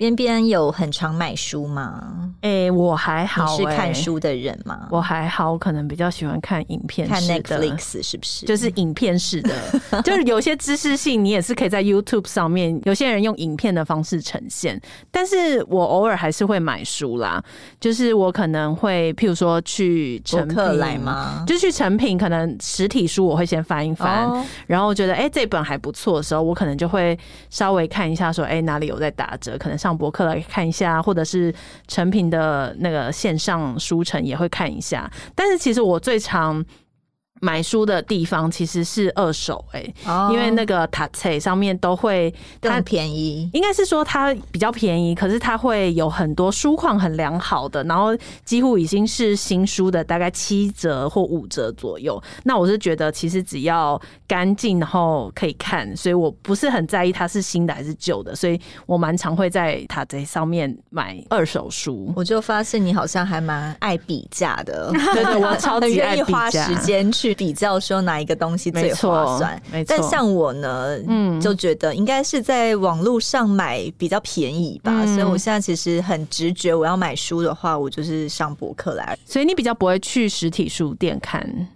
边边有很常买书吗？哎、欸，我还好、欸。你是看书的人吗？我还好，我可能比较喜欢看影片，看 Netflix 是不是？就是影片式的，就是有些知识性，你也是可以在 YouTube 上面。有些人用影片的方式呈现，但是我偶尔还是会买书啦。就是我可能会，譬如说去成品来吗？就去成品，可能实体书我会先翻一翻，哦、然后觉得哎、欸、这本还不错的时候，我可能就会稍微看一下，说哎、欸、哪里有在打折，可能上。博客来看一下，或者是成品的那个线上书城也会看一下，但是其实我最常。买书的地方其实是二手哎、欸，oh, 因为那个塔册上面都会它便宜，应该是说它比较便宜，可是它会有很多书况很良好的，然后几乎已经是新书的大概七折或五折左右。那我是觉得其实只要干净，然后可以看，所以我不是很在意它是新的还是旧的，所以我蛮常会在塔册上面买二手书。我就发现你好像还蛮爱比价的，对，对对，我超级爱比价，花时间去。比较说哪一个东西最划算，没错。但像我呢，嗯，就觉得应该是在网络上买比较便宜吧。嗯，所以我现在其实很直觉，我要买书的话，我就是上博客来。所以你比较不会去实体书店看。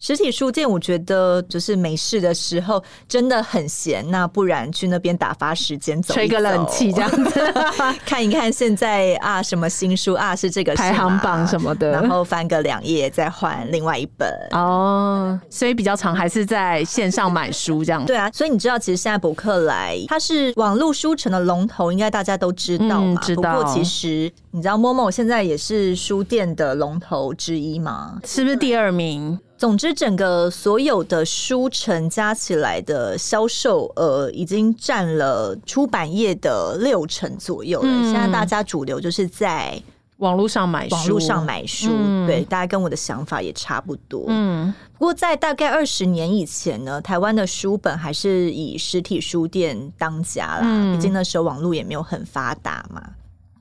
实体书店，我觉得就是没事的时候真的很闲，那不然去那边打发时间，走，吹个冷气这样子，看一看现在啊什么新书啊是这个排行榜什么的，然后翻个两页再换另外一本哦。所以比较常还是在线上买书这样。对啊，所以你知道其实现在博客来它是网络书城的龙头，应该大家都知道嘛。嗯，知道。不过其实你知道 Momo 现在也是书店的龙头之一吗？是不是第二名？总之，整个所有的书城加起来的销售额已经占了出版业的六成左右了。嗯、现在大家主流就是在网络上买书，网络上买书，嗯、对，大家跟我的想法也差不多。嗯，不过在大概二十年以前呢，台湾的书本还是以实体书店当家啦，毕、嗯、竟那时候网络也没有很发达嘛。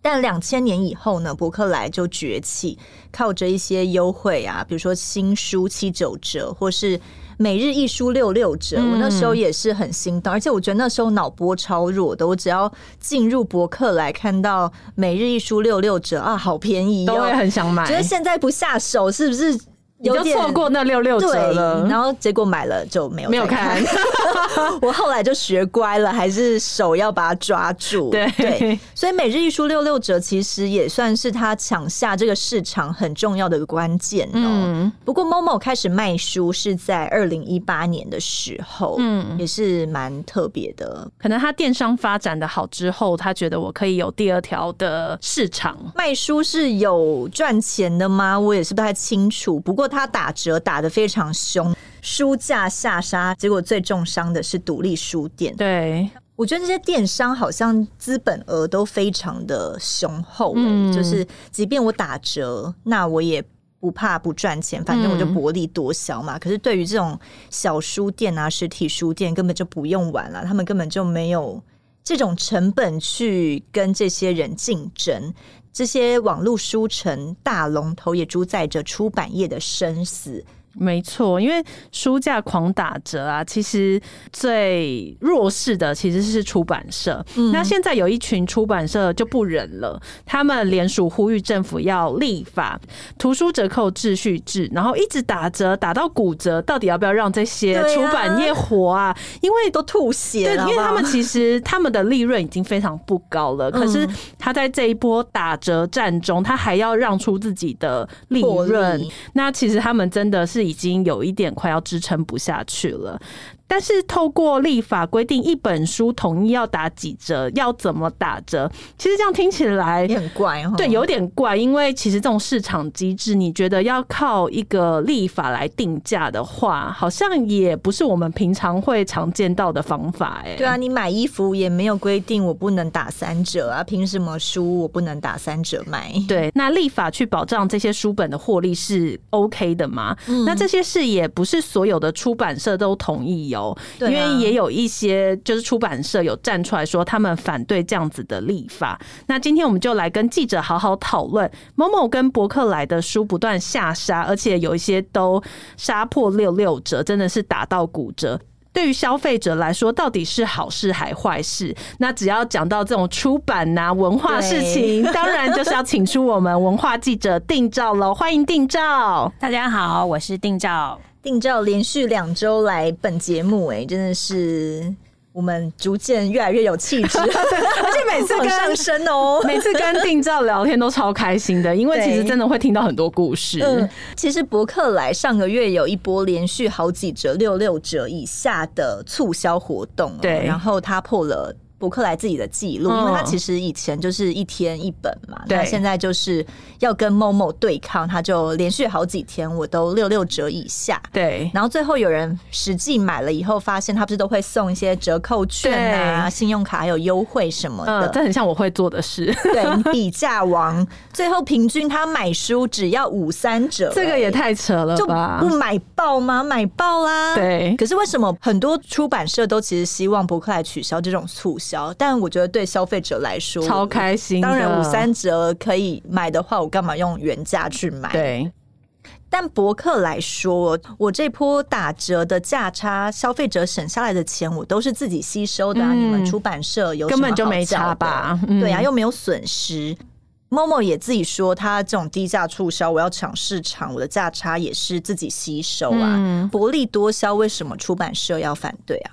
但两千年以后呢，博客来就崛起，靠着一些优惠啊，比如说新书七九折，或是每日一书六六折。嗯、我那时候也是很心动，而且我觉得那时候脑波超弱的，我只要进入博客来看到每日一书六六折啊，好便宜，都会很想买。觉得现在不下手是不是？你就错过那六六折了，然后结果买了就没有没有看。我后来就学乖了，还是手要把它抓住。对对，所以每日一书六六折其实也算是他抢下这个市场很重要的关键哦。嗯、不过 Momo 开始卖书是在二零一八年的时候，嗯，也是蛮特别的。可能他电商发展的好之后，他觉得我可以有第二条的市场。卖书是有赚钱的吗？我也是不太清楚。不过他打折打得非常凶，书架下杀，结果最重伤的是独立书店。对，我觉得这些电商好像资本额都非常的雄厚，嗯，就是即便我打折，那我也不怕不赚钱，反正我就薄利多销嘛。嗯，可是对于这种小书店啊、实体书店，根本就不用玩了，他们根本就没有这种成本去跟这些人竞争。这些网络书城大龙头也主宰着出版业的生死。没错，因为书价狂打折啊，其实最弱势的其实是出版社。嗯、那现在有一群出版社就不忍了，他们联署呼吁政府要立法图书折扣秩序制，然后一直打折打到骨折，到底要不要让这些出版业活啊？啊因为都吐血了，对，因为他们其实他们的利润已经非常不高了，可是他在这一波打折战中，他还要让出自己的利润，利那其实他们真的是。已经有一点快要支撑不下去了。但是透过立法规定一本书统一要打几折，要怎么打折？其实这样听起来也很怪哦。对，有点怪，因为其实这种市场机制，你觉得要靠一个立法来定价的话，好像也不是我们平常会常见到的方法。哎，对啊，你买衣服也没有规定我不能打三折啊，凭什么书我不能打三折卖？对，那立法去保障这些书本的获利是 OK 的吗？嗯，那这些事也不是所有的出版社都同意哦。由，因为也有一些就是出版社有站出来说他们反对这样子的立法。那今天我们就来跟记者好好讨论，momo 跟博客来的书不断下杀，而且有一些都杀破六六折，真的是打到骨折。对于消费者来说，到底是好事还坏事？那只要讲到这种出版呐、啊、文化事情，当然就是要请出我们文化记者定照喽。欢迎定照，大家好，我是定照。定照连续两周来本节目，哎，真的是。我们逐渐越来越有气质，而且每次跟上升哦，每次跟定照聊天都超开心的，因为其实真的会听到很多故事。嗯，其实博客来上个月有一波连续好几折、六六折以下的促销活动，对，然后它破了。博客来自己的记录，因为他其实以前就是一天一本嘛，那、嗯、现在就是要跟 momo 对抗，他就连续好几天我都六六折以下。对，然后最后有人实际买了以后，发现他不是都会送一些折扣券啊、信用卡还有优惠什么的，嗯、这很像我会做的事。对，比价王，最后平均他买书只要五三折，这个也太扯了吧？就不买爆吗？买爆啦！对，可是为什么很多出版社都其实希望博客来取消这种促销？但我觉得对消费者来说超开心。当然五三折可以买的话，我干嘛用原价去买？对。但博客来说，我这波打折的价差，消费者省下来的钱，我都是自己吸收的啊。嗯、你们出版社有根本就没差吧？嗯、对啊，又没有损失。momo 也自己说，他这种低价促销，我要抢市场，我的价差也是自己吸收啊。嗯、薄利多销，为什么出版社要反对啊？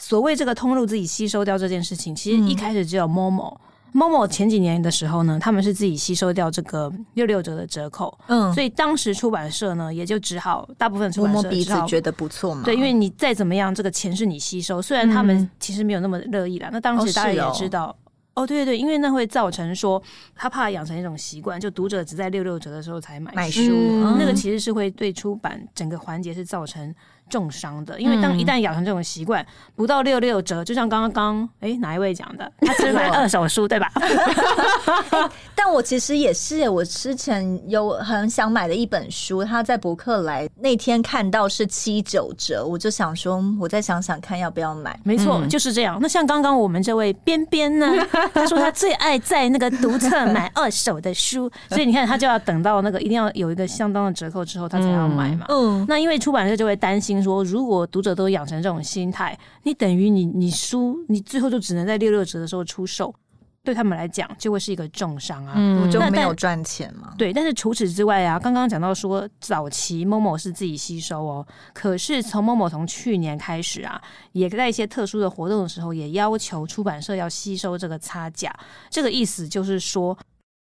所谓这个通路自己吸收掉这件事情，其实一开始只有 momo。momo 前几年的时候呢，他们是自己吸收掉这个六六折的折扣，嗯，所以当时出版社呢也就只好大部分出版社摸摸鼻子觉得不错嘛，对，因为你再怎么样，这个钱是你吸收，虽然他们其实没有那么乐意啦。那当时大家也知道，哦，对对对，因为那会造成说他怕养成一种习惯，就读者只在六六折的时候才买买书，那个其实是会对出版整个环节是造成。重伤的，因为当一旦养成这种习惯，不到六六折，就像刚刚刚哎哪一位讲的，他只买二手书对吧？但我其实也是，我之前有很想买的一本书，他在博客来那天看到是七九折，我就想说，我再想想看要不要买。没错，就是这样。那像刚刚我们这位边边呢，他说他最爱在那个读册买二手的书，所以你看他就要等到那个一定要有一个相当的折扣之后，他才要买嘛。嗯，那因为出版社就会担心。说，如果读者都养成这种心态，你等于你你输，你最后就只能在六六折的时候出售，对他们来讲就会是一个重伤啊，嗯，就没有赚钱嘛。对，但是除此之外啊，刚刚讲到说早期 momo 是自己吸收哦，可是从 momo 从去年开始啊，也在一些特殊的活动的时候，也要求出版社要吸收这个差价，这个意思就是说。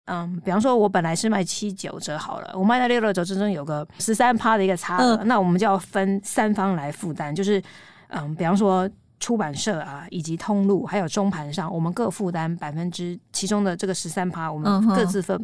嗯，比方说，我本来是卖七九折好了，我卖到六六折之中有个十三趴的一个差额，嗯、那我们就要分三方来负担，就是嗯，比方说出版社啊，以及通路还有中盘上，我们各负担百分之其中的这个十三趴，我们各自分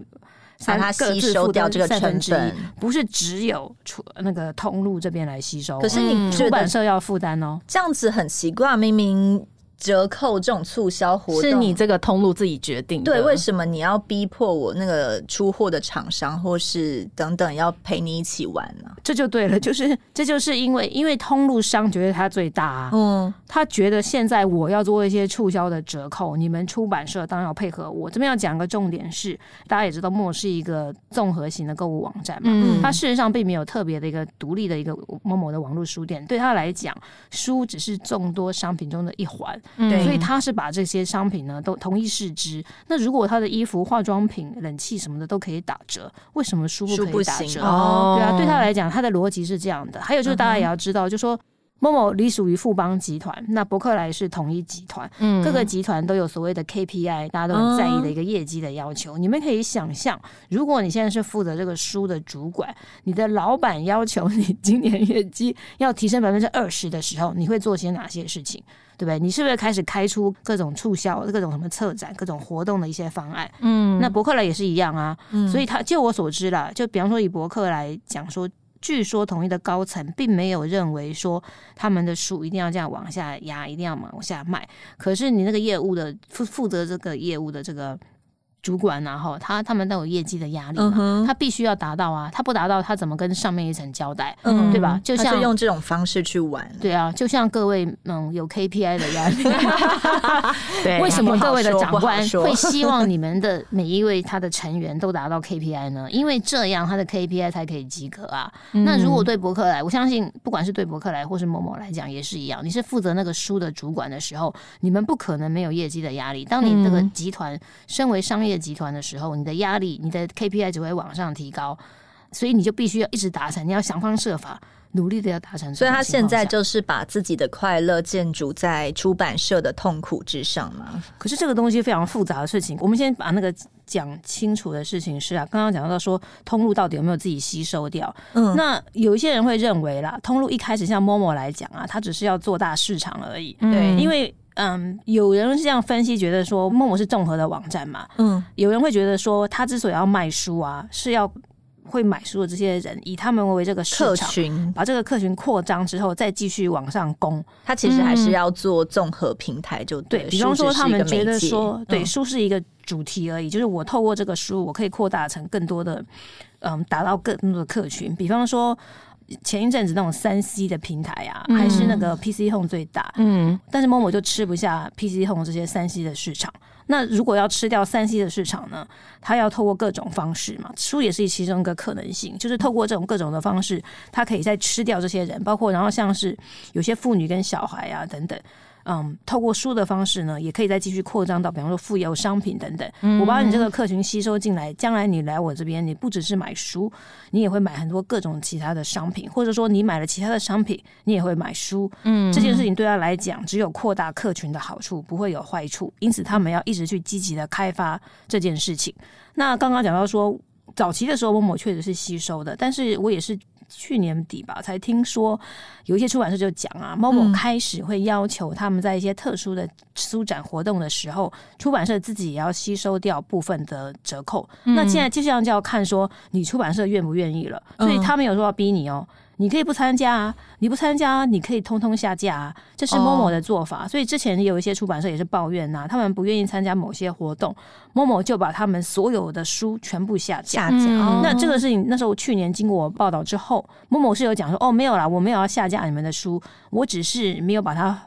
三，它吸收掉这个成本之一，不是只有出那个通路这边来吸收，可是你出版社要负担哦，这样子很奇怪，明明。折扣这种促销活动是你这个通路自己决定的。对，为什么你要逼迫我那个出货的厂商或是等等要陪你一起玩呢？这就对了，就是这就是因为因为通路商觉得他最大啊，嗯，他觉得现在我要做一些促销的折扣，你们出版社当然要配合我。这边要讲个重点是，大家也知道，momo 是一个综合型的购物网站嘛，嗯，它事实上并没有特别的一个独立的一个 momo 的网络书店，对他来讲，书只是众多商品中的一环。对，所以他是把这些商品呢都同一试之。那如果他的衣服、化妆品、冷气什么的都可以打折，为什么书不可以打折？哦，对啊，对他来讲，他的逻辑是这样的。还有就是大家也要知道，就说 momo 隶属于富邦集团，那伯克莱是统一集团，嗯，各个集团都有所谓的 KPI，大家都很在意的一个业绩的要求。你们可以想象，如果你现在是负责这个书的主管，你的老板要求你今年业绩要提升百分之二十的时候，你会做些哪些事情？对不对？你是不是开始开出各种促销、各种什么策展、各种活动的一些方案？嗯，那伯克莱也是一样啊。嗯，所以他就我所知啦，就比方说以伯克来讲说，据说统一的高层并没有认为说他们的书一定要这样往下压，一定要往下卖。可是你那个业务的负负责这个业务的这个主管然后他他们都有业绩的压力嘛，他必须要达到啊，他不达到他怎么跟上面一层交代，对吧？就像用这种方式去玩，对啊，就像各位嗯有 KPI 的压力，对，为什么各位的长官会希望你们的每一位他的成员都达到 KPI 呢？因为这样他的 KPI 才可以及格啊。那如果对博客来，我相信不管是对博客来或是某某来讲也是一样，你是负责那个书的主管的时候，你们不可能没有业绩的压力。当你这个集团身为商业集团的时候，你的压力、你的 KPI 只会往上提高，所以你就必须要一直达成，你要想方设法努力的要达成。所以他现在就是把自己的快乐建筑在出版社的痛苦之上嘛。可是这个东西非常复杂的事情，我们先把那个讲清楚的事情是啊，刚刚讲到说通路到底有没有自己吸收掉？嗯，那有一些人会认为啦，通路一开始像 Momo 来讲啊，他只是要做大市场而已。对，因为。嗯，有人是这样分析，觉得说 Momo 是综合的网站嘛。嗯，有人会觉得说，他之所以要卖书啊，是要会买书的这些人以他们为这个客群，把这个客群扩张之后，再继续往上攻。他其实还是要做综合平台就，就、嗯、对。比方说，他们觉得说，对，书是一个主题而已，就是我透过这个书，我可以扩大成更多的，嗯，达到更多的客群。比方说。前一阵子那种三 C 的平台啊，还是那个 PC Home 最大，嗯，但是 Momo 就吃不下 PC Home 这些三 C 的市场。那如果要吃掉三 C 的市场呢，它要透过各种方式嘛，书也是其中一个可能性，就是透过这种各种的方式，它可以再吃掉这些人，包括然后像是有些妇女跟小孩啊等等。嗯，透过书的方式呢，也可以再继续扩张到，比方说富有商品等等。嗯、我把你这个客群吸收进来，将来你来我这边，你不只是买书，你也会买很多各种其他的商品，或者说你买了其他的商品，你也会买书。嗯，这件事情对他来讲，只有扩大客群的好处，不会有坏处。因此，他们要一直去积极的开发这件事情。那刚刚讲到说，早期的时候，Momo 确实是吸收的，但是我也是。去年底吧，才听说有一些出版社就讲啊，Momo 开始会要求他们在一些特殊的书展活动的时候，出版社自己也要吸收掉部分的折扣。嗯、那现在就像就要看说你出版社愿不愿意了，所以他们有说要逼你哦。你可以不参加啊，你不参加，你可以通通下架啊，这是 Momo 的做法。Oh. 所以之前有一些出版社也是抱怨呐、啊，他们不愿意参加某些活动，Momo 就把他们所有的书全部下架。下架。嗯、那这个事情那时候去年经过我报道之后，Momo 是有讲说，哦，没有啦，我没有要下架你们的书，我只是没有把它。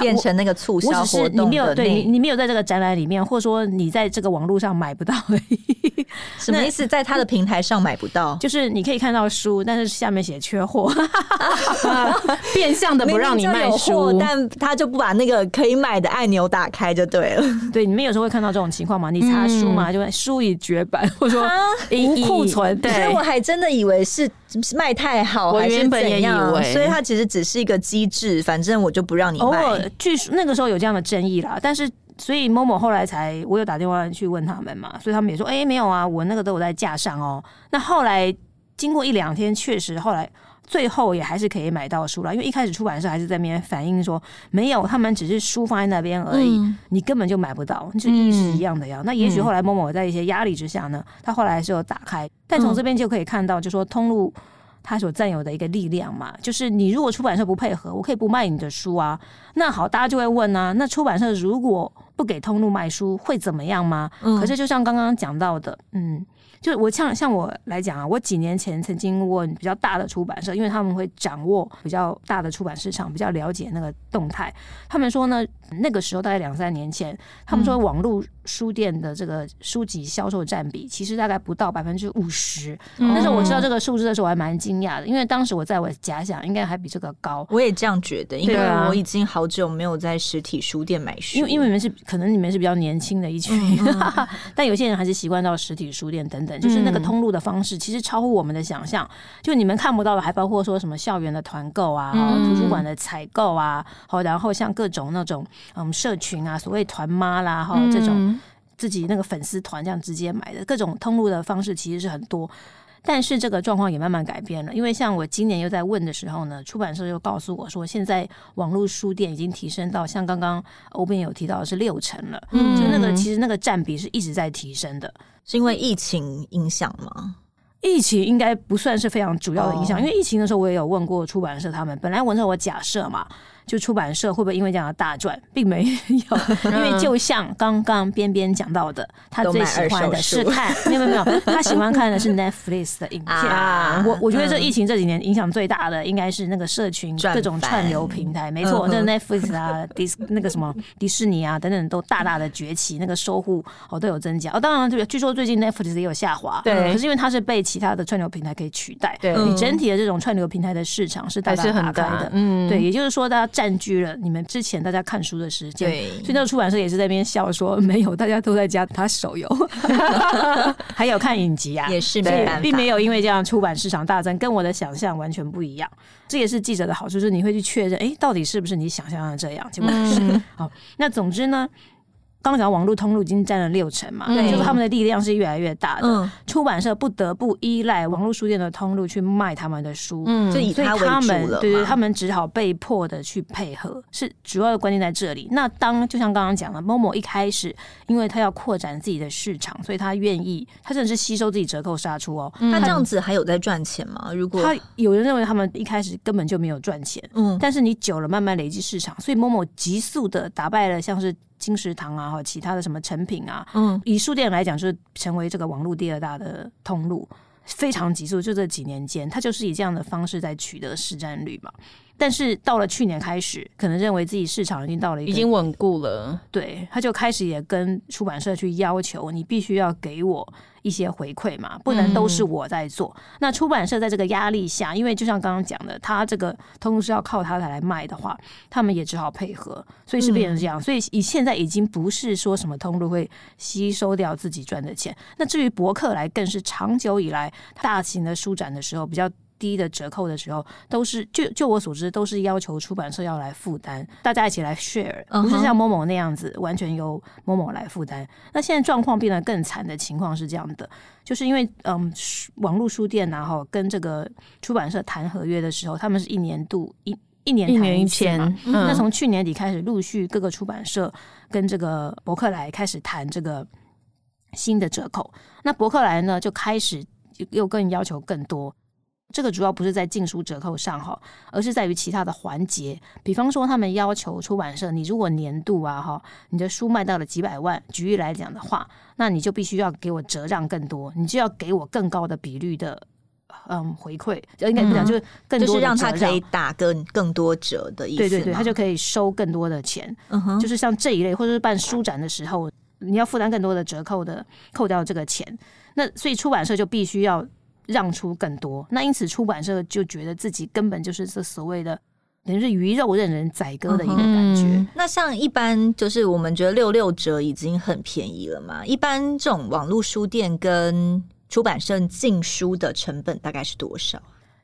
变成那个促销活动，你没有对你，你没有在这个展览里面，或者说你在这个网络上买不到而已。什么意思？在他的平台上买不到，就是你可以看到书，但是下面写缺货 变相的不让你卖书，但他就不把那个可以买的按钮打开就对了。对，你们有时候会看到这种情况嘛？你查书嘛，就会书已绝版，或者说无库存。对，所以我还真的以为是卖太好，我原本也以为，所以它其实只是一个机制，反正我就不让你卖。据说那个时候有这样的争议啦，但是所以 Momo 后来才我有打电话去问他们嘛，所以他们也说，哎、欸，没有啊，我那个都有在架上哦。那后来经过一两天，确实后来最后也还是可以买到书了，因为一开始出版社还是在那边反映说没有，他们只是书放在那边而已，嗯、你根本就买不到，就意思一样的呀。嗯、那也许后来 Momo 在一些压力之下呢，他后来还是有打开，但从这边就可以看到，就说通路。他所占有的一个力量嘛，就是你如果出版社不配合，我可以不卖你的书啊。那好，大家就会问啊，那出版社如果不给通路卖书，会怎么样吗？嗯，可是就像刚刚讲到的，嗯。就我像像我来讲啊，我几年前曾经问比较大的出版社，因为他们会掌握比较大的出版市场，比较了解那个动态。他们说呢，那个时候大概两三年前，他们说网络书店的这个书籍销售占比其实大概不到百分之五十。但是我知道这个数字的时候，我还蛮惊讶的，因为当时我在我假想应该还比这个高。我也这样觉得，因为我已经好久没有在实体书店买书，因为因为你们是可能你们是比较年轻的一群，但有些人还是习惯到实体书店等等。就是那个通路的方式，其实超乎我们的想象。就你们看不到的，还包括说什么校园的团购啊，图书馆的采购啊，好，然后像各种那种嗯社群啊，所谓团妈啦，哈，这种自己那个粉丝团这样直接买的各种通路的方式，其实是很多。但是这个状况也慢慢改变了，因为像我今年又在问的时候呢，出版社又告诉我说，现在网络书店已经提升到像刚刚欧编有提到的是六成了，嗯，就那个其实那个占比是一直在提升的。是因为疫情影响吗？疫情应该不算是非常主要的影响，哦、因为疫情的时候我也有问过出版社，他们本来我那时候我假设嘛，就出版社会不会因为这样的大赚，并没有，因为就像刚刚边边讲到的，他最喜欢的是看，没有没有没有，他喜欢看的是 Netflix 的影片。啊、我我觉得这疫情这几年影响最大的应该是那个社群各种串流平台，没错，那 Netflix 啊，迪那个什么迪士尼啊等等都大大的崛起，那个收户哦都有增加。哦，当然据说最近 Netflix 也有下滑，对，可是因为它是被其他的串流平台可以取代，对，你整体的这种串流平台的市场是大大。打开的，嗯，对，也就是说大家占据了你们之前大家看书的时间，对，所以那个出版社也是在那边笑说没有，大家都在家他手游，还有看影集啊，也是没办法，并没有因为这样出版市场大增，跟我的想象完全不一样。这也是记者的好处，就是你会去确认，哎，到底是不是你想象的这样？结果是好。那总之呢？刚刚讲网络通路已经占了六成嘛，对，就是他们的力量是越来越大的。嗯、出版社不得不依赖网络书店的通路去卖他们的书，嗯，就以他们对对，他们只好被迫的去配合，是主要的关键在这里。那当就像刚刚讲的，Momo 一开始，因为他要扩展自己的市场，所以他愿意，他真的是吸收自己折扣杀出哦。嗯、他这样子还有在赚钱吗？如果他有人认为他们一开始根本就没有赚钱，嗯，但是你久了慢慢累积市场，所以 Momo 急速的打败了像是。金石堂啊，或其他的什么成品啊，嗯，以书店来讲，就是成为这个网络第二大的通路，非常急速。就这几年间，他就是以这样的方式在取得市占率嘛。但是到了去年开始，可能认为自己市场已经到了一个已经稳固了，对，他就开始也跟出版社去要求，你必须要给我一些回馈嘛，不能都是我在做。嗯、那出版社在这个压力下，因为就像刚刚讲的，他这个通是要靠他来卖的话，他们也只好配合，所以是变成这样。嗯、所以以现在已经不是说什么通路会吸收掉自己赚的钱。那至于博客来，更是长久以来大型的书展的时候比较。低的折扣的时候，都是就就我所知，都是要求出版社要来负担，大家一起来 share，不是像 Momo 那样子完全由 Momo 来负担。那现在状况变得更惨的情况是这样的，就是因为嗯，网络书店然后跟这个出版社谈合约的时候，他们是一年度一一年谈一签，嗯、那从去年底开始，陆续各个出版社跟这个博客来开始谈这个新的折扣，那博客来呢就开始又更要求更多。这个主要不是在进书折扣上哈，而是在于其他的环节。比方说，他们要求出版社，你如果年度啊哈，你的书卖到了几百万，举例来讲的话，那你就必须要给我折让更多，你就要给我更高的比率的嗯回馈，应该不讲就是更多的折让，就是让他可以打更更多折的意思。对对对，他就可以收更多的钱。嗯哼，就是像这一类，或者是办书展的时候，你要负担更多的折扣的，扣掉这个钱，那所以出版社就必须要。让出更多，那因此出版社就觉得自己根本就是这所谓的等于是鱼肉任人宰割的一个感觉。嗯、那像一般就是我们觉得六六折已经很便宜了嘛？一般这种网络书店跟出版社进书的成本大概是多少？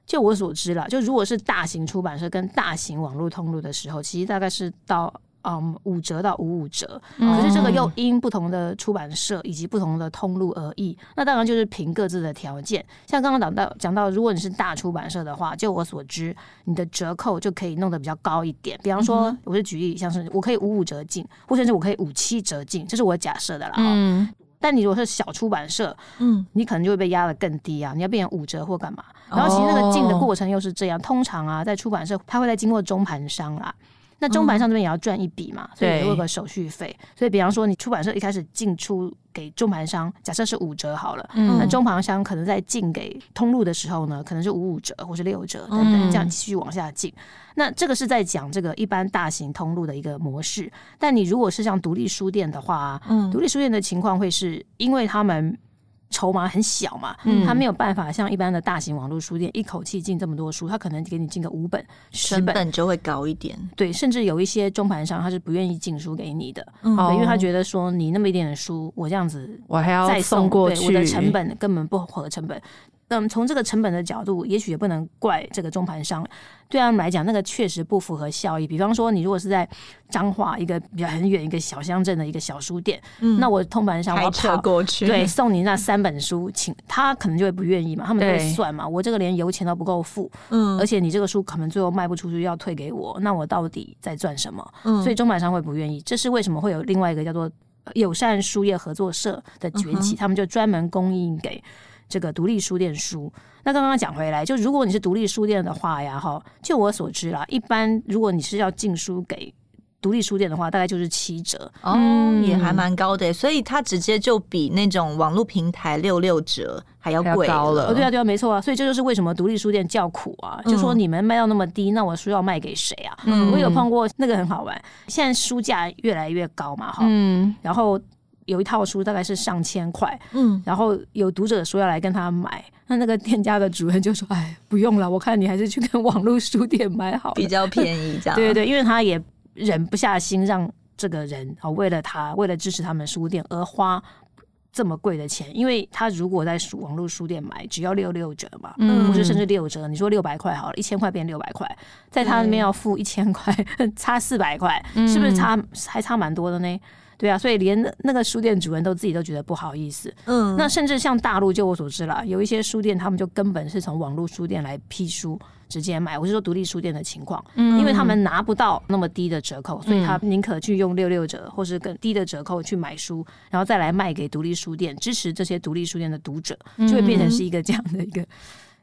就我所知啦，就如果是大型出版社跟大型网络通路的时候，其实大概是到。嗯，五折到五五折，可是这个又因不同的出版社以及不同的通路而异。那当然就是凭各自的条件。像刚刚讲到讲到，如果你是大出版社的话，就我所知，你的折扣就可以弄得比较高一点。比方说，我是举例，像是我可以五五折进，或者是我可以五七折进，这是我假设的啦。嗯。但你如果是小出版社，嗯，你可能就会被压得更低啊，你要变成五折或干嘛。然后其实那个进的过程又是这样，通常啊，在出版社，它会在经过中盘商啦。那中盘商这边也要赚一笔嘛，嗯、所以也有个手续费。所以比方说，你出版社一开始进出给中盘商，假设是五折好了，嗯、那中盘商可能在进给通路的时候呢，可能是五五折或是六折等等，这样继续往下进。嗯、那这个是在讲这个一般大型通路的一个模式。但你如果是像独立书店的话，嗯，独立书店的情况会是因为他们。筹码很小嘛，嗯，他没有办法像一般的大型网络书店一口气进这么多书，他可能给你进个五本、十本，成本就会高一点。对，甚至有一些中盘商他是不愿意进书给你的，嗯，因为他觉得说你那么一点的书，我这样子我还要再送过去，我的成本根本不合成本。嗯，从这个成本的角度，也许也不能怪这个中盘商。对他们来讲，那个确实不符合效益。比方说，你如果是在彰化一个比较很远一个小乡镇的一个小书店，嗯，那我通盘商我要跑过去，对，送你那三本书，请他可能就会不愿意嘛。他们就会算嘛，我这个连油钱都不够付，嗯，而且你这个书可能最后卖不出去要退给我，那我到底在赚什么？嗯，所以中盘商会不愿意。这是为什么会有另外一个叫做友善书业合作社的崛起？嗯、他们就专门供应给。这个独立书店书。那刚刚讲回来，就如果你是独立书店的话呀，哈，就我所知啦，一般如果你是要进书给。独立书店的话，大概就是七折哦，嗯、也还蛮高的，所以它直接就比那种网络平台六六折还要贵高了。哦，对啊，对啊，没错啊，所以这就是为什么独立书店叫苦啊，嗯、就说你们卖到那么低，那我书要卖给谁啊？嗯、我有碰过那个很好玩，现在书价越来越高嘛，哈，嗯，然后有一套书大概是上千块，嗯，然后有读者说要来跟他买，那那个店家的主人就说：“哎，不用了，我看你还是去跟网络书店买好，比较便宜，这样。”对对对，因为他也。忍不下心让这个人啊，为了他，为了支持他们书店而花这么贵的钱，因为他如果在书网络书店买，只要六六折嘛，嗯，或者甚至六折，你说六百块好了，一千块变六百块，在他那边要付一千块，差四百块，是不是差还差蛮多的呢？对啊，所以连那个书店主人都自己都觉得不好意思。嗯，那甚至像大陆，就我所知啦，有一些书店他们就根本是从网络书店来批书。直接买，我是说独立书店的情况，嗯，因为他们拿不到那么低的折扣，所以他宁可去用六六折或是更低的折扣去买书，然后再来卖给独立书店，支持这些独立书店的读者，就会变成是一个这样的一个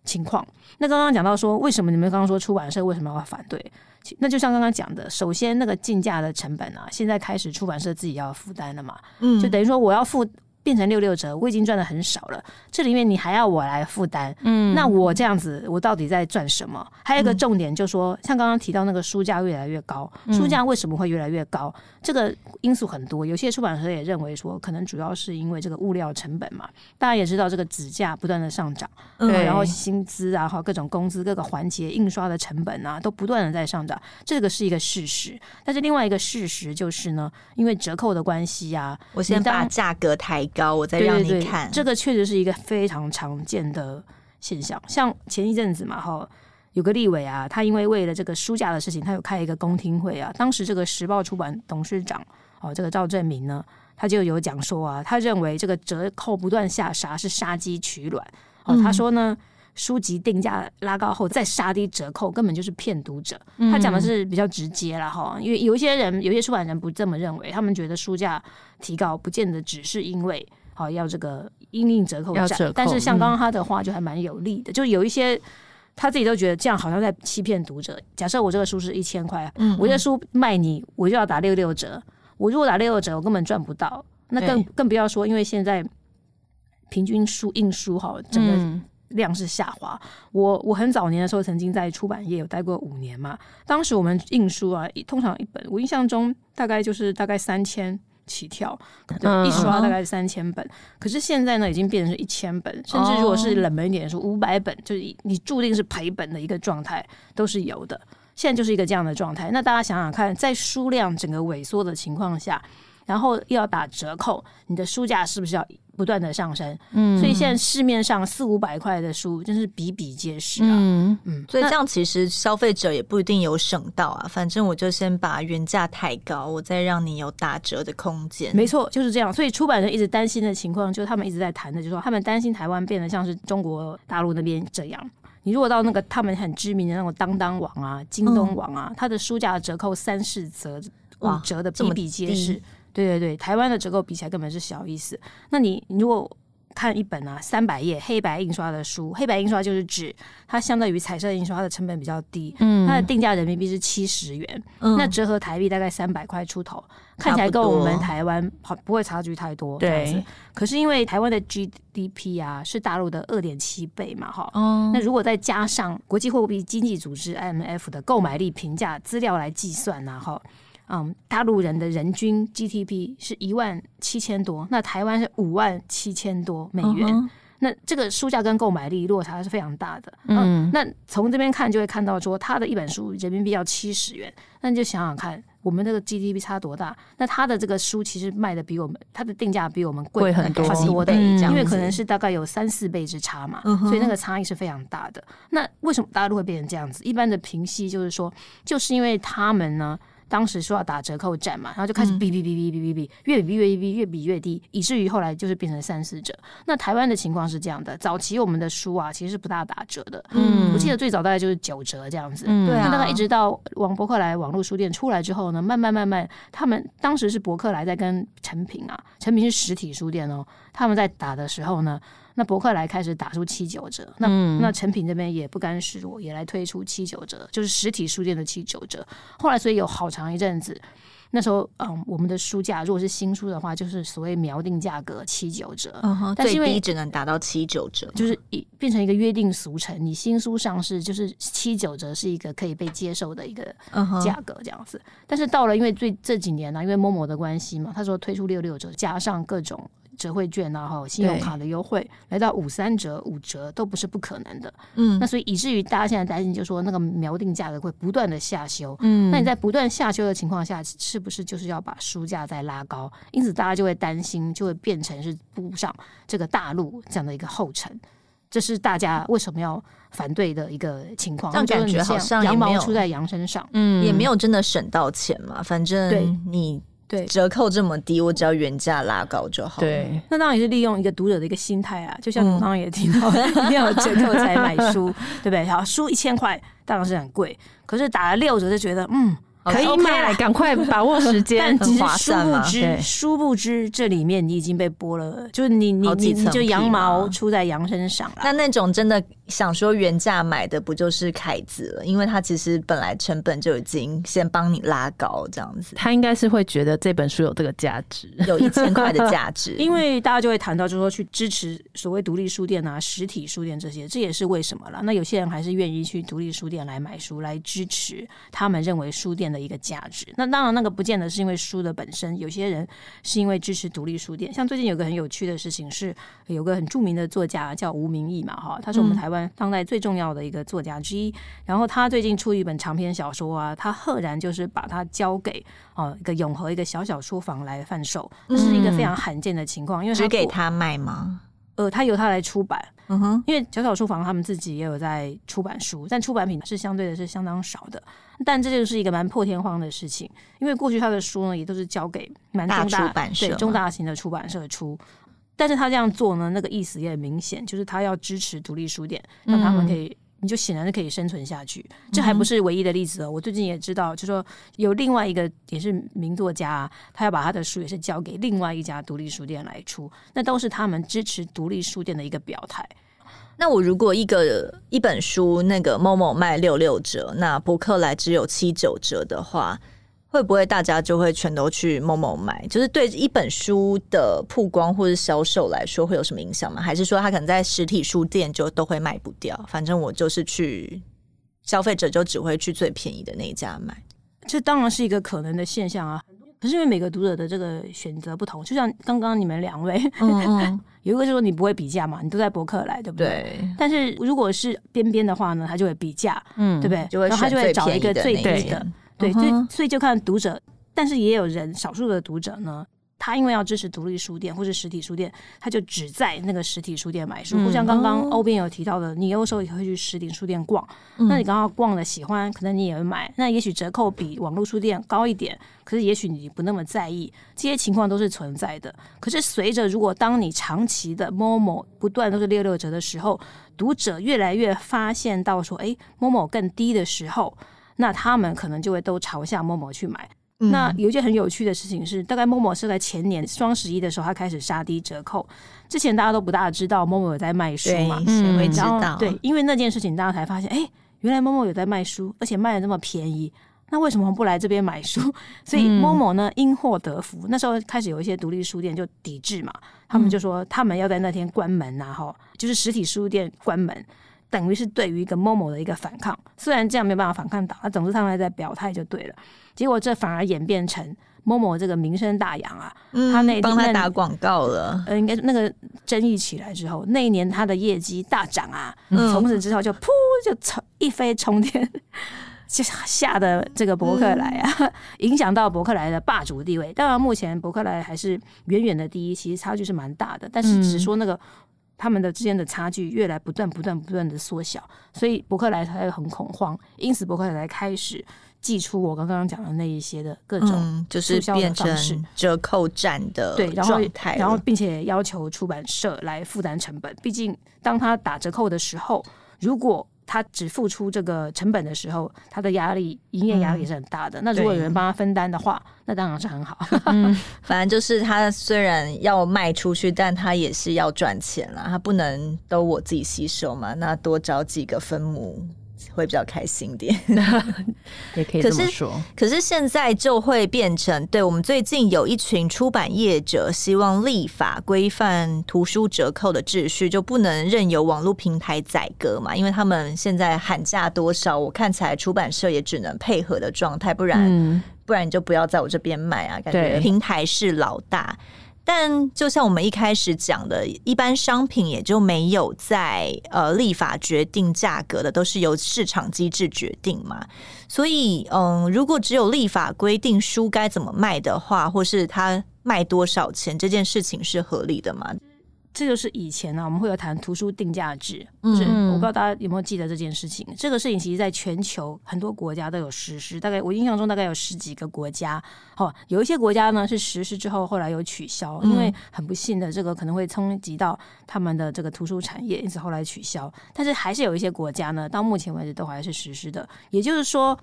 情况。那刚刚讲到说，为什么你们刚刚说出版社为什么要反对？那就像刚刚讲的，首先那个进价的成本啊，现在开始出版社自己要负担了嘛，嗯，就等于说我要付。变成六六折，我已经赚的很少了。这里面你还要我来负担，嗯，那我这样子，我到底在赚什么？还有一个重点，就是说，像刚刚提到那个书价越来越高，书价为什么会越来越高？这个因素很多，有些出版社也认为说，可能主要是因为这个物料成本嘛。大家也知道，这个纸价不断的上涨，对，然后薪资啊，和各种工资各个环节、印刷的成本啊，都不断的在上涨，这个是一个事实。但是另外一个事实就是呢，因为折扣的关系啊，我先把价格抬高，我再让你看，这个确实是一个非常常见的现象。像前一阵子嘛，哈，有个立委啊，他因为为了这个书架的事情，他有开一个公听会啊。当时这个时报出版董事长哦，这个赵正明呢，他就有讲说啊，他认为这个折扣不断下杀是杀鸡取卵哦。他说呢，书籍定价拉高后再杀低折扣，根本就是骗读者。他讲的是比较直接了哈，因为有一些人，有一些出版人不这么认为，他们觉得书价提高不见得只是因为。好，要这个因应折扣战，但是像刚刚他的话就还蛮有利的，嗯、就有一些他自己都觉得这样好像在欺骗读者。假设我这个书是一千块，嗯嗯我这书卖你，我就要打六六折。我如果打六六折，我根本赚不到。那更更不要说，因为现在平均书印书哈，整个量是下滑。嗯、我我很早年的时候曾经在出版业有待过五年嘛，当时我们印书啊，通常一本我印象中大概就是大概三千。起跳，对，一刷大概是三千本，嗯、可是现在呢，已经变成是一千本，甚至如果是冷门一点的书，五百本，就是你注定是赔本的一个状态，都是有的。现在就是一个这样的状态。那大家想想看，在书量整个萎缩的情况下，然后又要打折扣，你的书价是不是要？不断的上升，嗯，所以现在市面上四五百块的书真是比比皆是啊，嗯嗯，所以这样其实消费者也不一定有省到啊，反正我就先把原价抬高，我再让你有打折的空间。没错，就是这样。所以出版人一直担心的情况，就是他们一直在谈的，就是说他们担心台湾变得像是中国大陆那边这样。你如果到那个他们很知名的那种当当网啊、京东网啊，嗯、它的书价折扣三四折、五折的比比皆是。对对对，台湾的折扣比起来根本是小意思。那你，你如果看一本啊三百页黑白印刷的书，黑白印刷就是指它相对于彩色印刷它的成本比较低，嗯，它的定价人民币是七十元，嗯，那折合台币大概三百块出头，看起来跟我们台湾好不会差距太多，对。可是因为台湾的 GDP 啊是大陆的二点七倍嘛，哈，嗯，那如果再加上国际货币经济组织 IMF 的购买力评价资料来计算呢，哈。嗯，大陆人的人均 GDP 是一万七千多，那台湾是五万七千多美元，uh huh. 那这个书价跟购买力落差是非常大的。嗯，嗯，那从这边看就会看到说，他的一本书人民币要七十元，那你就想想看，我们那个 GDP 差多大？那他的这个书其实卖的比我们，它的定价比我们贵很多，很多的，因为可能是大概有三四倍之差嘛，uh. 所以那个差异是非常大的。那为什么大陆会变成这样子？一般的评析就是说，就是因为他们呢。当时说要打折扣战嘛，然后就开始比比比比比比比，越比越低，越比越低，以至于后来就是变成三四折。那台湾的情况是这样的，早期我们的书啊，其实是不大打折的。嗯，我记得最早大概就是九折这样子。嗯，对啊。那大概一直到王博客来网络书店出来之后呢，慢慢慢慢，他们当时是博客来在跟诚品啊，诚品是实体书店哦，他们在打的时候呢。那博客来开始打出七九折，那、嗯、那诚品这边也不甘示弱，也来推出七九折，就是实体书店的七九折。后来所以有好长一阵子。那时候，嗯，我们的书价如果是新书的话，就是所谓瞄定价格七九折，嗯，但是因为最低只能达到七九折，就是一变成一个约定俗成，你新书上市就是七九折是一个可以被接受的一个价格这样子。但是到了因为最这几年呢、啊，因为 Momo 的关系嘛，他说推出六六折，加上各种。折惠券啊，哈，信用卡的优惠来到五三折、五折都不是不可能的。嗯，那所以以至于大家现在担心，就是说那个锚定价格会不断的下修。嗯，那你在不断下修的情况下，是不是就是要把书价再拉高？因此大家就会担心，就会变成是步上这个大陆这样的一个后尘。这是大家为什么要反对的一个情况。这样感觉好像羊毛出在羊身上，嗯，也没有真的省到钱嘛。反正对你。对，折扣这么低，我只要原价拉高就好。对，那当然也是利用一个读者的一个心态啊，就像你刚刚也提到，嗯、一定要有折扣才买书，对不对？好，书一千块当然是很贵，可是打了六折就觉得嗯。可以买，赶快把握时间。但其实。殊不知，殊不知这里面你已经被剥了，就是你你你你就羊毛出在羊身上了。那那种真的想说原价买的，不就是凯子了？因为他其实本来成本就已经先帮你拉高，这样子。他应该是会觉得这本书有这个价值，有一千块的价值。因为大家就会谈到，就是说去支持所谓独立书店啊、实体书店这些，这也是为什么了。那有些人还是愿意去独立书店来买书，来支持他们认为书店的。一个价值，那当然那个不见得是因为书的本身，有些人是因为支持独立书店。像最近有个很有趣的事情是，有个很著名的作家叫吴明义嘛，哈，他是我们台湾当代最重要的一个作家之一。嗯、然后他最近出一本长篇小说啊，他赫然就是把它交给啊一个永和一个小小书房来贩售，这是一个非常罕见的情况，因为只给他卖吗？呃，他由他来出版。嗯哼，因为小小书房他们自己也有在出版书，但出版品是相对的是相当少的。但这就是一个蛮破天荒的事情，因为过去他的书呢也都是交给蛮大出版社，对中大型的出版社出。但是他这样做呢，那个意思也很明显，就是他要支持独立书店，让他们可以，嗯、你就显然是可以生存下去。这还不是唯一的例子哦，我最近也知道，就说有另外一个也是名作家，他要把他的书也是交给另外一家独立书店来出，那都是他们支持独立书店的一个表态。那我如果一个一本书那个 Momo 卖六六折，那博客来只有七九折的话，会不会大家就会全都去 Momo 买？就是对一本书的曝光或者销售来说，会有什么影响吗？还是说他可能在实体书店就都会卖不掉？反正我就是去消费者就只会去最便宜的那一家买，这当然是一个可能的现象啊。可是因为每个读者的这个选择不同，就像刚刚你们两位，嗯嗯 有一个就说你不会比价嘛，你都在博客来，对不对？对。但是如果是边边的话呢，他就会比价，嗯，对不对？就会然后他就会找一个最低的，对，所以所以就看读者，但是也有人少数的读者呢。他因为要支持独立书店或是实体书店，他就只在那个实体书店买书。不、嗯、像刚刚欧边有提到的，你有时候也会去实体书店逛。嗯、那你刚刚逛了喜欢，可能你也会买。那也许折扣比网络书店高一点，可是也许你不那么在意。这些情况都是存在的。可是随着如果当你长期的 Momo 不断都是六六折的时候，读者越来越发现到说，哎，Momo 更低的时候，那他们可能就会都朝向 Momo 去买。那有一件很有趣的事情是，大概 Momo 是在前年双十一的时候，他开始杀低折扣。之前大家都不大知道 Momo 有在卖书嘛，谁会知道？对，因为那件事情，大家才发现，哎、欸，原来 Momo 有在卖书，而且卖的那么便宜。那为什么不来这边买书？所以 Momo 呢，因祸得福。那时候开始有一些独立书店就抵制嘛，他们就说他们要在那天关门啊，哈，就是实体书店关门。等于是对于一个 Momo 的一个反抗，虽然这样没有办法反抗到，那总之他们还在表态就对了。结果这反而演变成 Momo 这个名声大扬啊，嗯、他那帮他打广告了。呃，应该那个争议起来之后，那一年他的业绩大涨啊，从、嗯、此之后就噗就冲一飞冲天，就吓得这个博客来啊，嗯、影响到博客来的霸主地位。当然，目前博客来还是远远的第一，其实差距是蛮大的，但是只说那个。他们的之间的差距越来不断、不断、不断的缩小，所以伯克莱才会很恐慌，因此伯克莱开始寄出我刚刚讲的那一些的各种、嗯，就是变成折扣战的对，然后然后并且要求出版社来负担成本，毕竟当他打折扣的时候，如果他只付出这个成本的时候，他的压力、营业压力也是很大的。嗯、那如果有人帮他分担的话，那当然是很好。嗯，反正就是他虽然要卖出去，但他也是要赚钱啦，他不能都我自己吸收嘛。那多找几个分母。会比较开心点，也可以这么说。可是，可是现在就会变成，对，我们最近有一群出版业者希望立法规范图书折扣的秩序，就不能任由网络平台宰割嘛？因为他们现在喊价多少，我看起来出版社也只能配合的状态，不然、嗯、不然你就不要在我这边卖啊！感觉平台是老大。但就像我们一开始讲的，一般商品也就没有在呃立法决定价格的，都是由市场机制决定嘛。所以，嗯，如果只有立法规定书该怎么卖的话，或是它卖多少钱，这件事情是合理的吗？这就是以前呢、啊，我们会有谈图书定价制，就是我不知道大家有没有记得这件事情。这个事情其实在全球很多国家都有实施，大概我印象中大概有十几个国家。哦，有一些国家呢是实施之后后来有取消，因为很不幸的这个可能会冲击到他们的这个图书产业，因此后来取消。但是还是有一些国家呢，到目前为止都还是实施的。也就是说。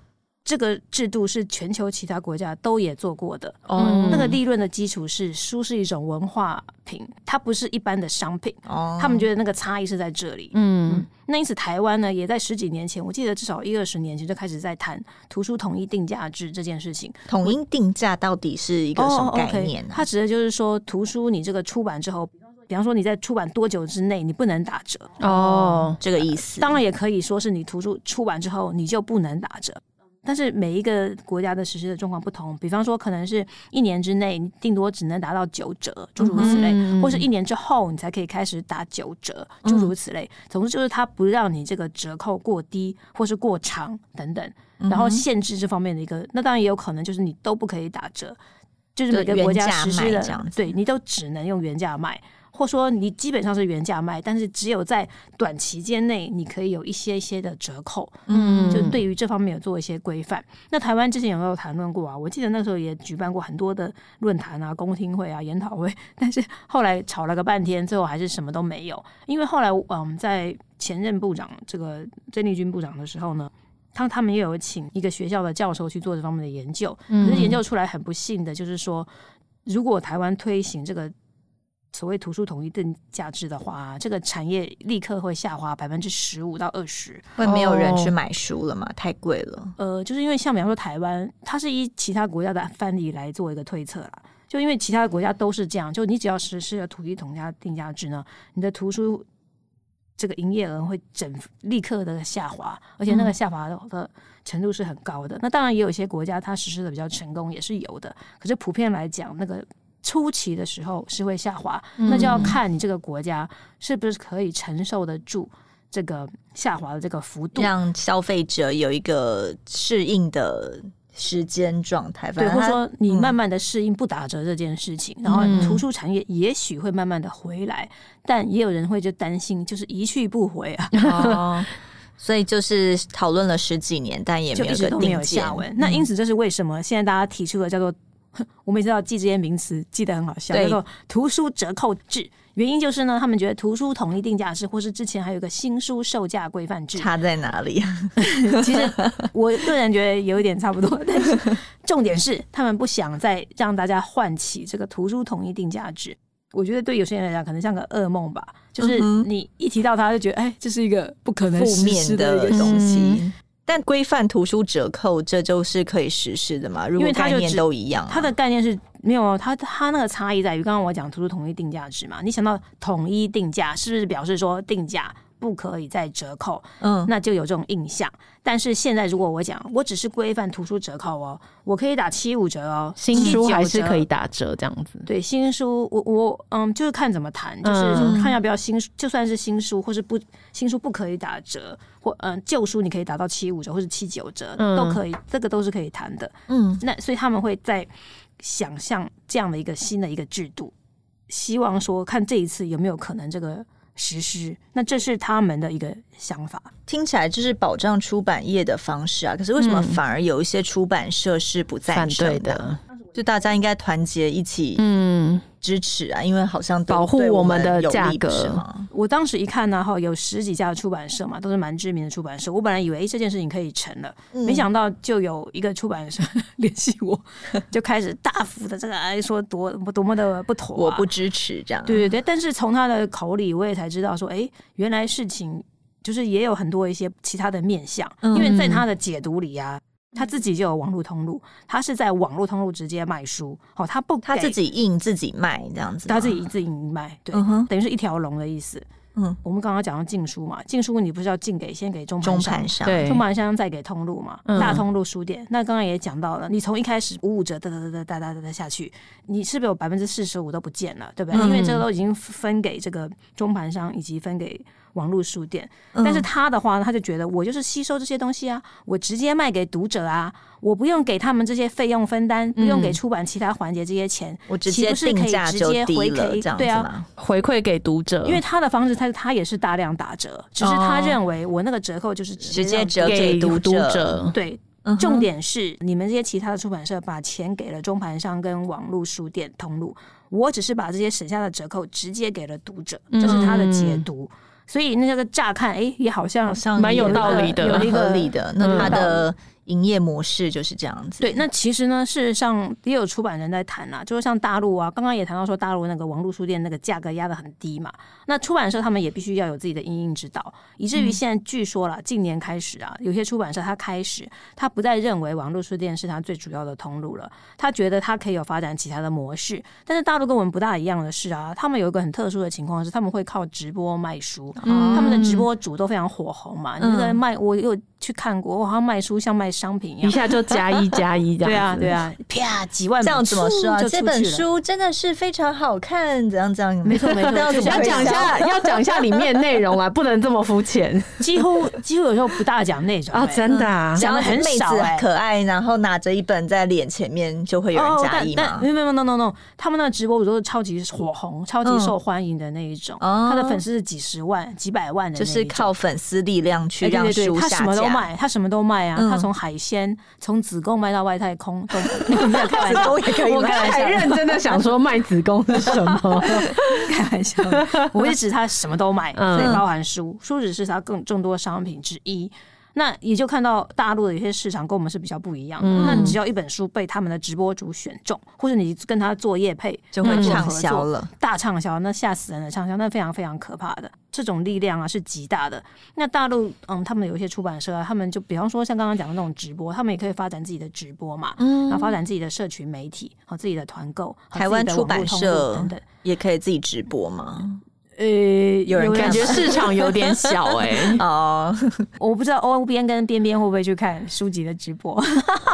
这个制度是全球其他国家都也做过的。哦、嗯，那个利润的基础是书是一种文化品，它不是一般的商品。哦，他们觉得那个差异是在这里。嗯，嗯，那因此台湾呢，也在十几年前，我记得至少一二十年前就开始在谈图书统一定价制这件事情。统一定价到底是一个什么概念呢？哦 okay，它指的就是说，图书你这个出版之后，比方说你在出版多久之内你不能打折。哦，这个意思。当然也可以说是你图书出版之后你就不能打折。但是每一个国家的实施的状况不同，比方说可能是一年之内你顶多只能达到九折，诸如此类，嗯、或是一年之后你才可以开始打九折，诸如此类。总之就是它不让你这个折扣过低或是过长等等，然后限制这方面的一个。那当然也有可能就是你都不可以打折，就是每个国家实施的，对你都只能用原价卖。或说你基本上是原价卖，但是只有在短期间内你可以有一些一些的折扣，嗯，就对于这方面有做一些规范。那台湾之前有没有谈论过啊？我记得那时候也举办过很多的论坛啊、公听会啊、研讨会，但是后来吵了个半天，最后还是什么都没有。因为后来嗯，在前任部长这个曾丽君部长的时候呢，他他们也有请一个学校的教授去做这方面的研究，可是研究出来很不幸的就是说，如果台湾推行这个。所谓图书统一定价制的话，这个产业立刻会下滑百分之十五到二十，会没有人去买书了嘛？太贵了。呃，就是因为像比方说台湾，它是以其他国家的范例来做一个推测啦。就因为其他的国家都是这样，就你只要实施了统一统价定价制呢，你的图书这个营业额会整立刻的下滑，而且那个下滑的程度是很高的。嗯、那当然也有一些国家它实施的比较成功，也是有的。可是普遍来讲，那个。初期的时候是会下滑，嗯，那就要看你这个国家是不是可以承受得住这个下滑的这个幅度，让消费者有一个适应的时间状态。对，或者说你慢慢的适应不打折这件事情，嗯，然后图书产业也许会慢慢的回来，嗯，但也有人会就担心，就是一去不回啊。哦，所以就是讨论了十几年，但也没有一个定见下文。那因此这是为什么现在大家提出的叫做。我每次要记这些名词，记得很好笑，叫做图书折扣制。原因就是呢，他们觉得图书统一定价制，或是之前还有个新书售价规范制，差在哪里？其实我个人觉得有一点差不多，但是 重点是他们不想再让大家唤起这个图书统一定价制。我觉得对有些人来讲，可能像个噩梦吧，就是你一提到它，就觉得哎，这是一个不可能负面的东西。但规范图书折扣，这就是可以实施的嘛？如果概念都一样，啊，它的概念是没有，它它那个差异在于，刚刚我讲图书统一定价值嘛，你想到统一定价，是不是表示说定价？不可以再折扣，嗯，那就有这种印象。但是现在如果我讲，我只是规范图书折扣哦，我可以打七五折哦，新书还是可以打折这样子。对，新书我我嗯，就是看怎么谈，就是看要不要新书，就算是新书或是不新书不可以打折，或嗯旧书你可以打到七五折或是七九折都可以，这个都是可以谈的。嗯，那所以他们会在想象这样的一个新的一个制度，希望说看这一次有没有可能这个。实施，那这是他们的一个想法，听起来就是保障出版业的方式啊。可是为什么反而有一些出版社是不赞成的？就大家应该团结一起，嗯，支持啊，因为好像保护我们的价格。我当时一看呢，哈，有十几家的出版社嘛，都是蛮知名的出版社。我本来以为，哎，这件事情可以成了，没想到就有一个出版社 联系我，就开始大幅的这个哎说多多么的不妥，我不支持这样。对对对，但是从他的口里，我也才知道说，哎，原来事情就是也有很多一些其他的面相，因为在他的解读里呀。他自己就有网络通路，他是在网络通路直接卖书，哦，他不他自己印自己卖这样子，他自己自己卖，对，嗯、等于是一条龙的意思。嗯，我们刚刚讲到禁书嘛，禁书你不是要禁给先给中盘商，对，中盘商再给通路嘛，嗯、大通路书店。那刚刚也讲到了，你从一开始五五折哒哒哒哒哒哒哒下去，你是不是有百分之四十五都不见了，对不对？嗯、因为这个都已经分给这个中盘商以及分给。网络书店，但是他的话呢，他就觉得我就是吸收这些东西啊，我直接卖给读者啊，我不用给他们这些费用分担，不用给出版其他环节这些钱，我直接定价就低了，对啊，回馈给读者，因为他的方式，他他也是大量打折，只是他认为我那个折扣就是直接折给读者，对，重点是你们这些其他的出版社把钱给了中盘商跟网络书店通路，我只是把这些省下的折扣直接给了读者，这是他的解读。所以那个乍看，哎、欸，也好像蛮有道理的，有一个合理的。那他的。营业模式就是这样子。对，那其实呢，事实上也有出版人在谈啊，就是像大陆啊，刚刚也谈到说，大陆那个网络书店那个价格压得很低嘛。那出版社他们也必须要有自己的因应指导，以至于现在据说了，近年开始啊，有些出版社他开始他不再认为网络书店是他最主要的通路了，他觉得他可以有发展其他的模式。但是大陆跟我们不大一样的是啊，他们有一个很特殊的情况是，他们会靠直播卖书，他们的直播主都非常火红嘛。你那个卖，我有去看过，我好像卖书像卖。商品一下就加一加一这样，对啊对啊，啪几万这样怎么说啊？这本书真的是非常好看，怎样怎样？没错没错，要讲一下 要讲一下里面内容啊，不能这么肤浅。几乎几乎有时候不大讲内容啊，真的啊，讲的很少，可爱，然后拿着一本在脸前面就会有人加一嘛？没有没有 no no no，他们那直播主都是超级火红、超级受欢迎的那一种，他的粉丝是几十万、几百万的，就是靠粉丝力量去让书下架。他什么都卖，他什么都卖啊，他从海鲜从子宫卖到外太空都 没有开玩笑，也可以。我刚才认真的想说卖子宫是什么？开玩笑，我是指他什么都卖，所以包含书，书只是他更众多商品之一。那也就看到大陆的有些市场跟我们是比较不一样的。那只要一本书被他们的直播主选中，或者你跟他做业配，就会畅销了，大畅销，那吓死人的畅销，那非常非常可怕的。这种力量啊是极大的。那大陆，嗯，他们有一些出版社啊，他们就比方说像刚刚讲的那种直播，他们也可以发展自己的直播嘛，嗯，然后发展自己的社群媒体和自己的团购。台湾出版社等等也可以自己直播吗？呃，有人感觉市场有点小 哎、欸，哦，我不知道欧边跟边边会不会去看书籍的直播。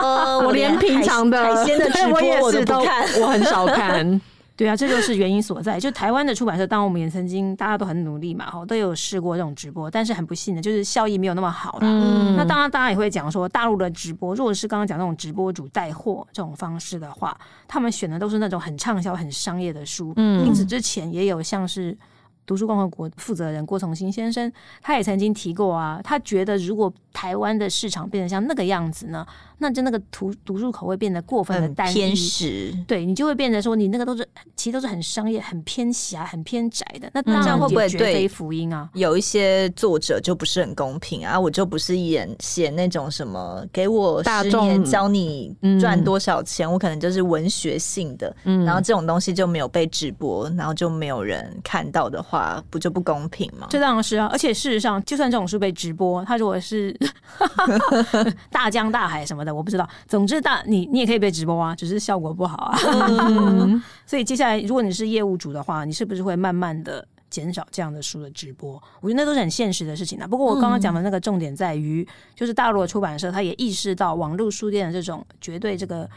呃，我连平常的海鲜的 直播我都看，我很少看。对啊，这就是原因所在。就台湾的出版社，当然我们也曾经大家都很努力嘛，哈，都有试过这种直播，但是很不幸的就是效益没有那么好啦。嗯，那当然大家也会讲说，大陆的直播，如果是刚刚讲那种直播主带货这种方式的话，他们选的都是那种很畅销、很商业的书。嗯，因此之前也有像是读书共和国负责人郭崇兴先生，他也曾经提过啊，他觉得如果台湾的市场变成像那个样子呢？那就那个读读书口味变得过分的单一，偏食，对你就会变得说，你那个都是其实都是很商业、很偏狭、很偏窄的。那这样会不会绝非福音啊？有一些作者就不是很公平啊！我就不是演写那种什么给我大众教你赚多少钱，嗯、我可能就是文学性的。嗯，然后这种东西就没有被直播，然后就没有人看到的话，不就不公平吗？这当然是啊！而且事实上，就算这种书被直播，它如果是 大江大海什么的。我不知道，总之大你你也可以被直播啊，只是效果不好啊。嗯、所以接下来，如果你是业务主的话，你是不是会慢慢的减少这样的书的直播？我觉得那都是很现实的事情啊。不过我刚刚讲的那个重点在于，就是大陆的出版社他也意识到网络书店的这种绝对这个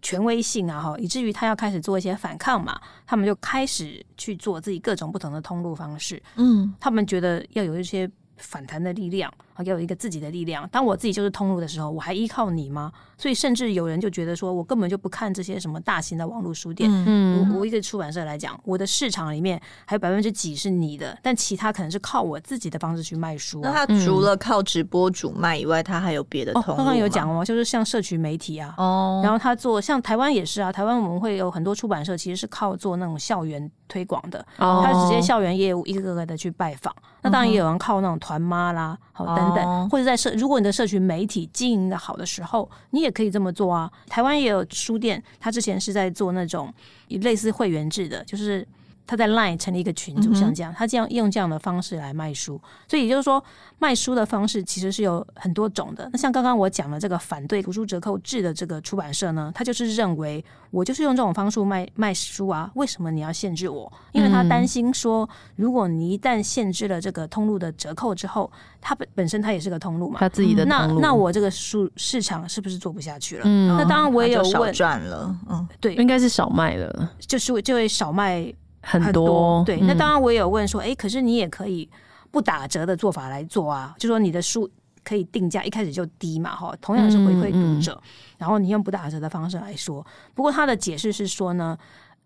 权威性啊，哈，以至于他要开始做一些反抗嘛。他们就开始去做自己各种不同的通路方式。嗯，他们觉得要有一些反弹的力量。给我一个自己的力量。当我自己就是通路的时候，我还依靠你吗？所以甚至有人就觉得说，我根本就不看这些什么大型的网络书店。嗯，我我一个出版社来讲，我的市场里面还有百分之几是你的，但其他可能是靠我自己的方式去卖书。那他除了靠直播主卖以外，他还有别的通路吗？刚刚有讲哦，就是像社群媒体啊。哦。然后他做像台湾也是啊，台湾我们会有很多出版社其实是靠做那种校园推广的，哦他直接校园业务一个个的去拜访。那当然也有人靠那种团妈啦，好等等，或者在社，如果你的社群媒体经营的好的时候，你也可以这么做啊。台湾也有书店，他之前是在做那种类似会员制的，就是。他在 LINE 成立一个群组，像这样，他这样用这样的方式来卖书，所以也就是说，卖书的方式其实是有很多种的。那像刚刚我讲的这个反对图书折扣制的这个出版社呢，他就是认为我就是用这种方式卖卖书啊，为什么你要限制我？因为他担心说，如果你一旦限制了这个通路的折扣之后，他本本身他也是个通路嘛，他自己的通路，那那我这个书市场是不是做不下去了？嗯，那当然我也有问，赚了，嗯，对，应该是少卖了，就是就会少卖。很多，很多对，那当然我也有问说，哎、嗯，可是你也可以不打折的做法来做啊，就说你的书可以定价一开始就低嘛，哈，同样是回馈读者，然后你用不打折的方式来说。不过他的解释是说呢。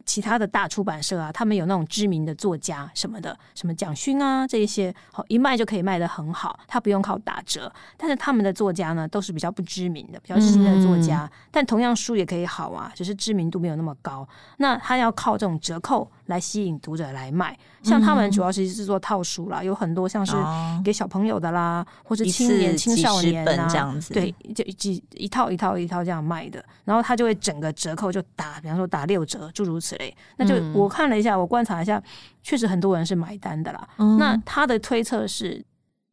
其他的大出版社啊，他们有那种知名的作家什么的，什么蒋勋啊这一些，好一卖就可以卖得很好，他不用靠打折。但是他们的作家呢，都是比较不知名的，比较新的作家，嗯、但同样书也可以好啊，只是知名度没有那么高。那他要靠这种折扣来吸引读者来买。像他们主要其实是做套书啦，有很多像是给小朋友的啦，或者青年青少年啊这样子，对，就几一套一套一套这样卖的。然后他就会整个折扣就打，比方说打六折，诸如此类。那就我看了一下，我观察一下，确实很多人是买单的啦。那他的推测是，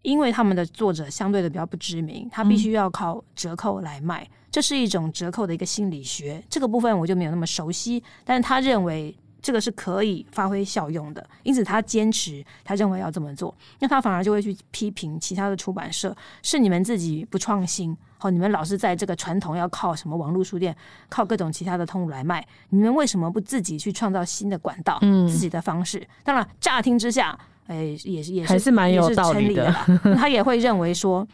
因为他们的作者相对的比较不知名，他必须要靠折扣来卖，这是一种折扣的一个心理学。这个部分我就没有那么熟悉，但是他认为。这个是可以发挥效用的，因此他坚持，他认为要这么做，那他反而就会去批评其他的出版社，是你们自己不创新，好，你们老是在这个传统要靠什么网络书店，靠各种其他的通路来卖，你们为什么不自己去创造新的管道，嗯，自己的方式？当然，乍听之下，哎，也是也是还是蛮有道理的，他也会认为说，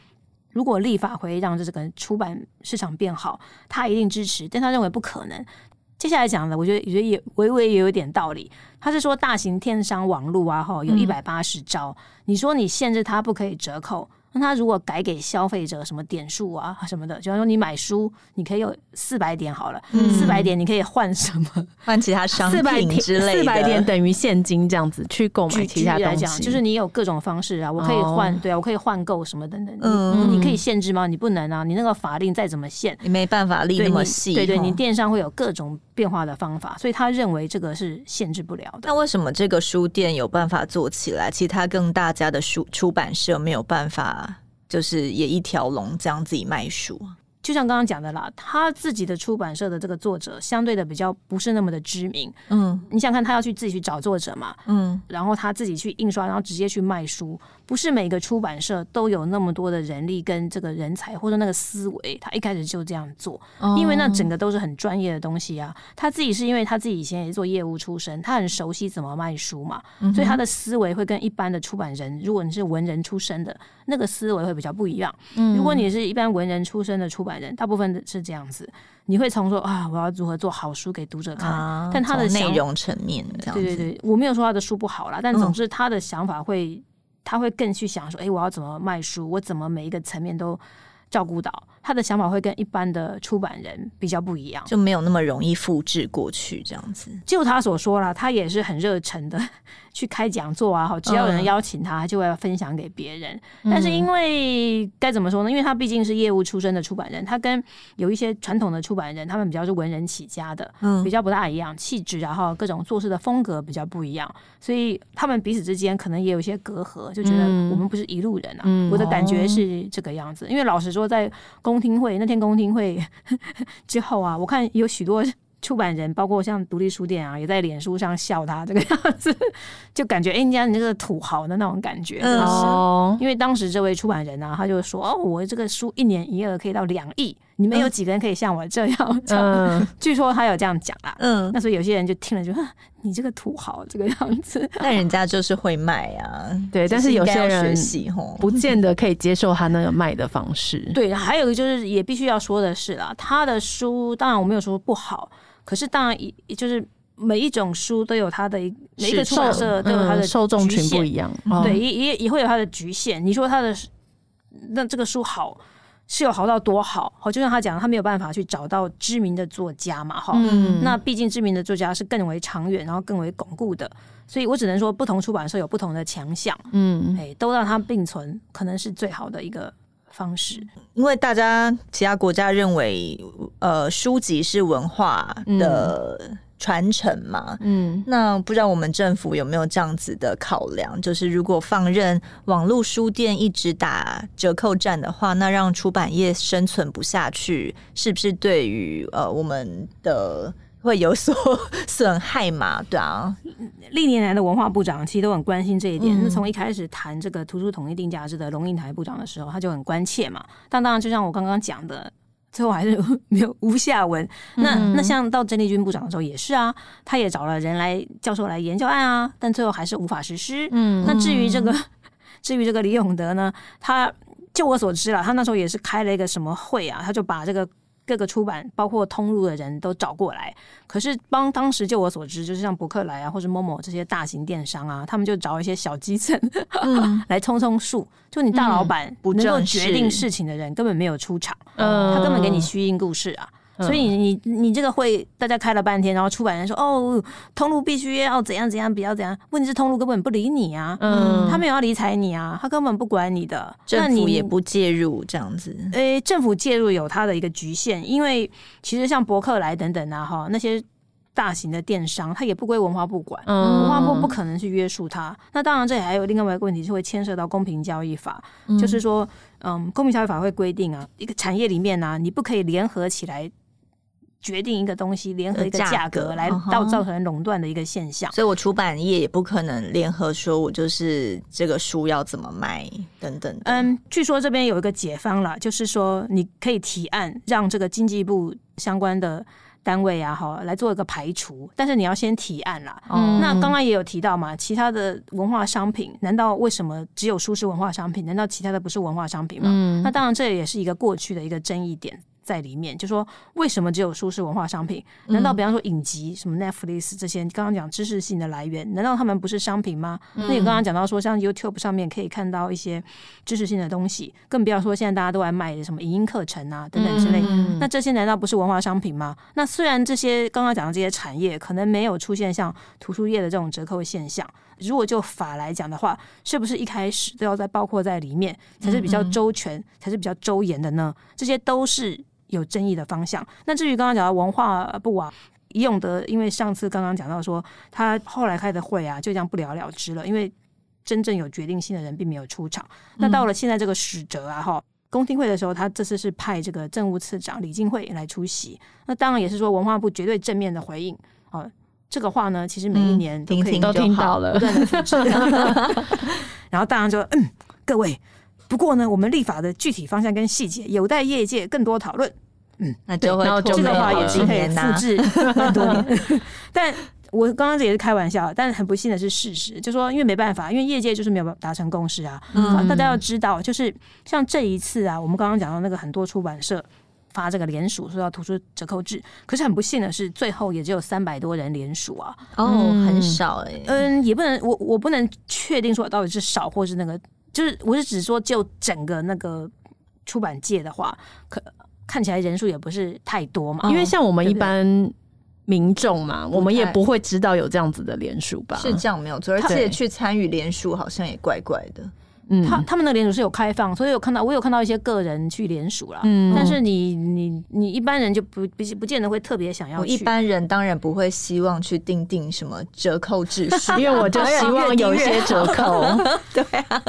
如果立法会让这个出版市场变好，他一定支持，但他认为不可能。接下来讲的，我觉得也也微微也有点道理。他是说，大型电商网络啊，哈，有一百八十招，你说你限制他不可以折扣。那他如果改给消费者什么点数啊什么的，就像说你买书，你可以有四百点好了，四百、嗯、点你可以换什么？换其他商品之类的。四百点等于现金这样子去购买其他东西。就是你有各种方式啊，我可以换，哦、对啊，我可以换购什么等等。嗯，你可以限制吗？你不能啊，你那个法令再怎么限，你没办法立那么细。对对，你电商会有各种变化的方法，所以他认为这个是限制不了的。那为什么这个书店有办法做起来，其他更大家的书出版社没有办法？就是也一条龙这样自己卖书，就像刚刚讲的啦，他自己的出版社的这个作者相对的比较不是那么的知名，嗯，你想看他要去自己去找作者嘛，嗯，然后他自己去印刷，然后直接去卖书。不是每个出版社都有那么多的人力跟这个人才或者那个思维，他一开始就这样做，因为那整个都是很专业的东西啊。他自己是因为他自己以前也是做业务出身，他很熟悉怎么卖书嘛，所以他的思维会跟一般的出版人，如果你是文人出身的，那个思维会比较不一样。如果你是一般文人出身的出版人，大部分是这样子，你会从说啊，我要如何做好书给读者看，但他的内容层面，对对对，我没有说他的书不好啦，但总之他的想法会。他会更去想说，哎，我要怎么卖书？我怎么每一个层面都照顾到？他的想法会跟一般的出版人比较不一样，就没有那么容易复制过去这样子。就他所说啦，他也是很热忱的去开讲座啊，好，只要有人邀请他，就会要分享给别人。嗯、但是因为该怎么说呢？因为他毕竟是业务出身的出版人，他跟有一些传统的出版人，他们比较是文人起家的，嗯，比较不大一样，气质然后各种做事的风格比较不一样，所以他们彼此之间可能也有一些隔阂，就觉得我们不是一路人啊。嗯、我的感觉是这个样子，因为老实说，在公听会那天公听会 之后啊，我看有许多出版人，包括像独立书店啊，也在脸书上笑他这个样子，就感觉哎，人家你这个土豪的那种感觉。哦，因为当时这位出版人啊，他就说哦，我这个书一年营业额可以到两亿。你们有几个人可以像我这样？嗯，据说他有这样讲啦。嗯，那所以有些人就听了就说，你这个土豪这个样子。那人家就是会卖啊，对。但是有些人不见得可以接受他那个卖的方式。对，还有一个就是也必须要说的是啦，他的书当然我没有说不好，可是当然也就是。每一种书都有它的一每一个出版社都有它的受众群不一样，对，也也也会有它的局限。你说它的那这个书好是有好到多好？好，就像他讲，他没有办法去找到知名的作家嘛，哈。嗯。那毕竟知名的作家是更为长远，然后更为巩固的，所以我只能说，不同出版社有不同的强项。嗯。哎，都让它并存，可能是最好的一个方式。因为大家其他国家认为，呃，书籍是文化的。嗯传承嘛，嗯，那不知道我们政府有没有这样子的考量？就是如果放任网络书店一直打折扣战的话，那让出版业生存不下去，是不是对于呃我们的会有所 损害嘛？对啊，历年来的文化部长其实都很关心这一点。那从、嗯、一开始谈这个图书统一定价制的龙应台部长的时候，他就很关切嘛。但当然，就像我刚刚讲的。最后还是 没有无下文。那那像到郑丽君部长的时候也是啊，他也找了人来教授来研究案啊，但最后还是无法实施。嗯，那至于这个，至于这个李永德呢，他就我所知了，他那时候也是开了一个什么会啊，他就把这个。各个出版包括通路的人都找过来，可是帮当时就我所知，就是像博客来啊或者 Momo 这些大型电商啊，他们就找一些小基层、嗯、来冲冲数。就你大老板能够决定事情的人根本没有出场，嗯、他根本给你虚应故事啊。所以你你这个会大家开了半天，然后出版人说哦，通路必须要怎样怎样，比较怎样。问题是通路根本不理你啊，嗯，他没有要理睬你啊，他根本不管你的，政府也不介入这样子。诶、欸，政府介入有它的一个局限，因为其实像博客来等等啊，哈，那些大型的电商，它也不归文化部管，嗯，文化部不可能去约束它。那当然，这里还有另外一个问题，是会牵涉到公平交易法，嗯、就是说，嗯，公平交易法会规定啊，一个产业里面呢、啊，你不可以联合起来。决定一个东西，联合一个价格来到造成垄断的一个现象，所以我出版业也不可能联合说，我就是这个书要怎么卖等等。嗯，据说这边有一个解方了，就是说你可以提案让这个经济部相关的单位啊，好，来做一个排除，但是你要先提案啦。嗯，那刚刚也有提到嘛，其他的文化商品，难道为什么只有书是文化商品？难道其他的不是文化商品吗？嗯，那当然这也是一个过去的一个争议点。在里面就说，为什么只有书是文化商品？难道比方说影集什么 Netflix 这些，刚刚讲知识性的来源，难道他们不是商品吗？嗯、那你刚刚讲到说，像 YouTube 上面可以看到一些知识性的东西，更不要说现在大家都在卖的什么影音课程啊等等之类。嗯、那这些难道不是文化商品吗？那虽然这些刚刚讲的这些产业可能没有出现像图书业的这种折扣现象，如果就法来讲的话，是不是一开始都要在包括在里面，才是比较周全，才是比较周延的呢？这些都是。有争议的方向。那至于刚刚讲到文化部啊，李永得，因为上次刚刚讲到说，他后来开的会啊，就这样不了了之了，因为真正有决定性的人并没有出场。那到了现在这个使者啊，哈，公听会的时候，他这次是派这个政务次长李进惠来出席。那当然也是说文化部绝对正面的回应。啊，这个话呢，其实每一年都可以都听到了，不断的复制。然后当然就嗯，各位。不过呢，我们立法的具体方向跟细节有待业界更多讨论。嗯，那就会这个话也是可以复制很多年。但我刚刚这也是开玩笑，但是很不幸的是事实，就说因为没办法，因为业界就是没有达成共识啊。嗯，大家要知道，就是像这一次啊，我们刚刚讲到那个很多出版社发这个联署说要图书折扣制，可是很不幸的是，最后也只有三百多人联署啊。哦，很少哎、欸。嗯，也不能，我我不能确定说到底是少或是那个。就是我是只说，就整个那个出版界的话，可看起来人数也不是太多嘛。因为像我们一般民众嘛，我们也不会知道有这样子的联署吧？是这样没有错，而且去参与联署好像也怪怪的。嗯，他他们的联署是有开放，所以有看到我有看到一些个人去联署了。嗯，但是你你你一般人就不不不见得会特别想要去。一般人当然不会希望去定定什么折扣制式，因为我就希望有一些折扣。对啊，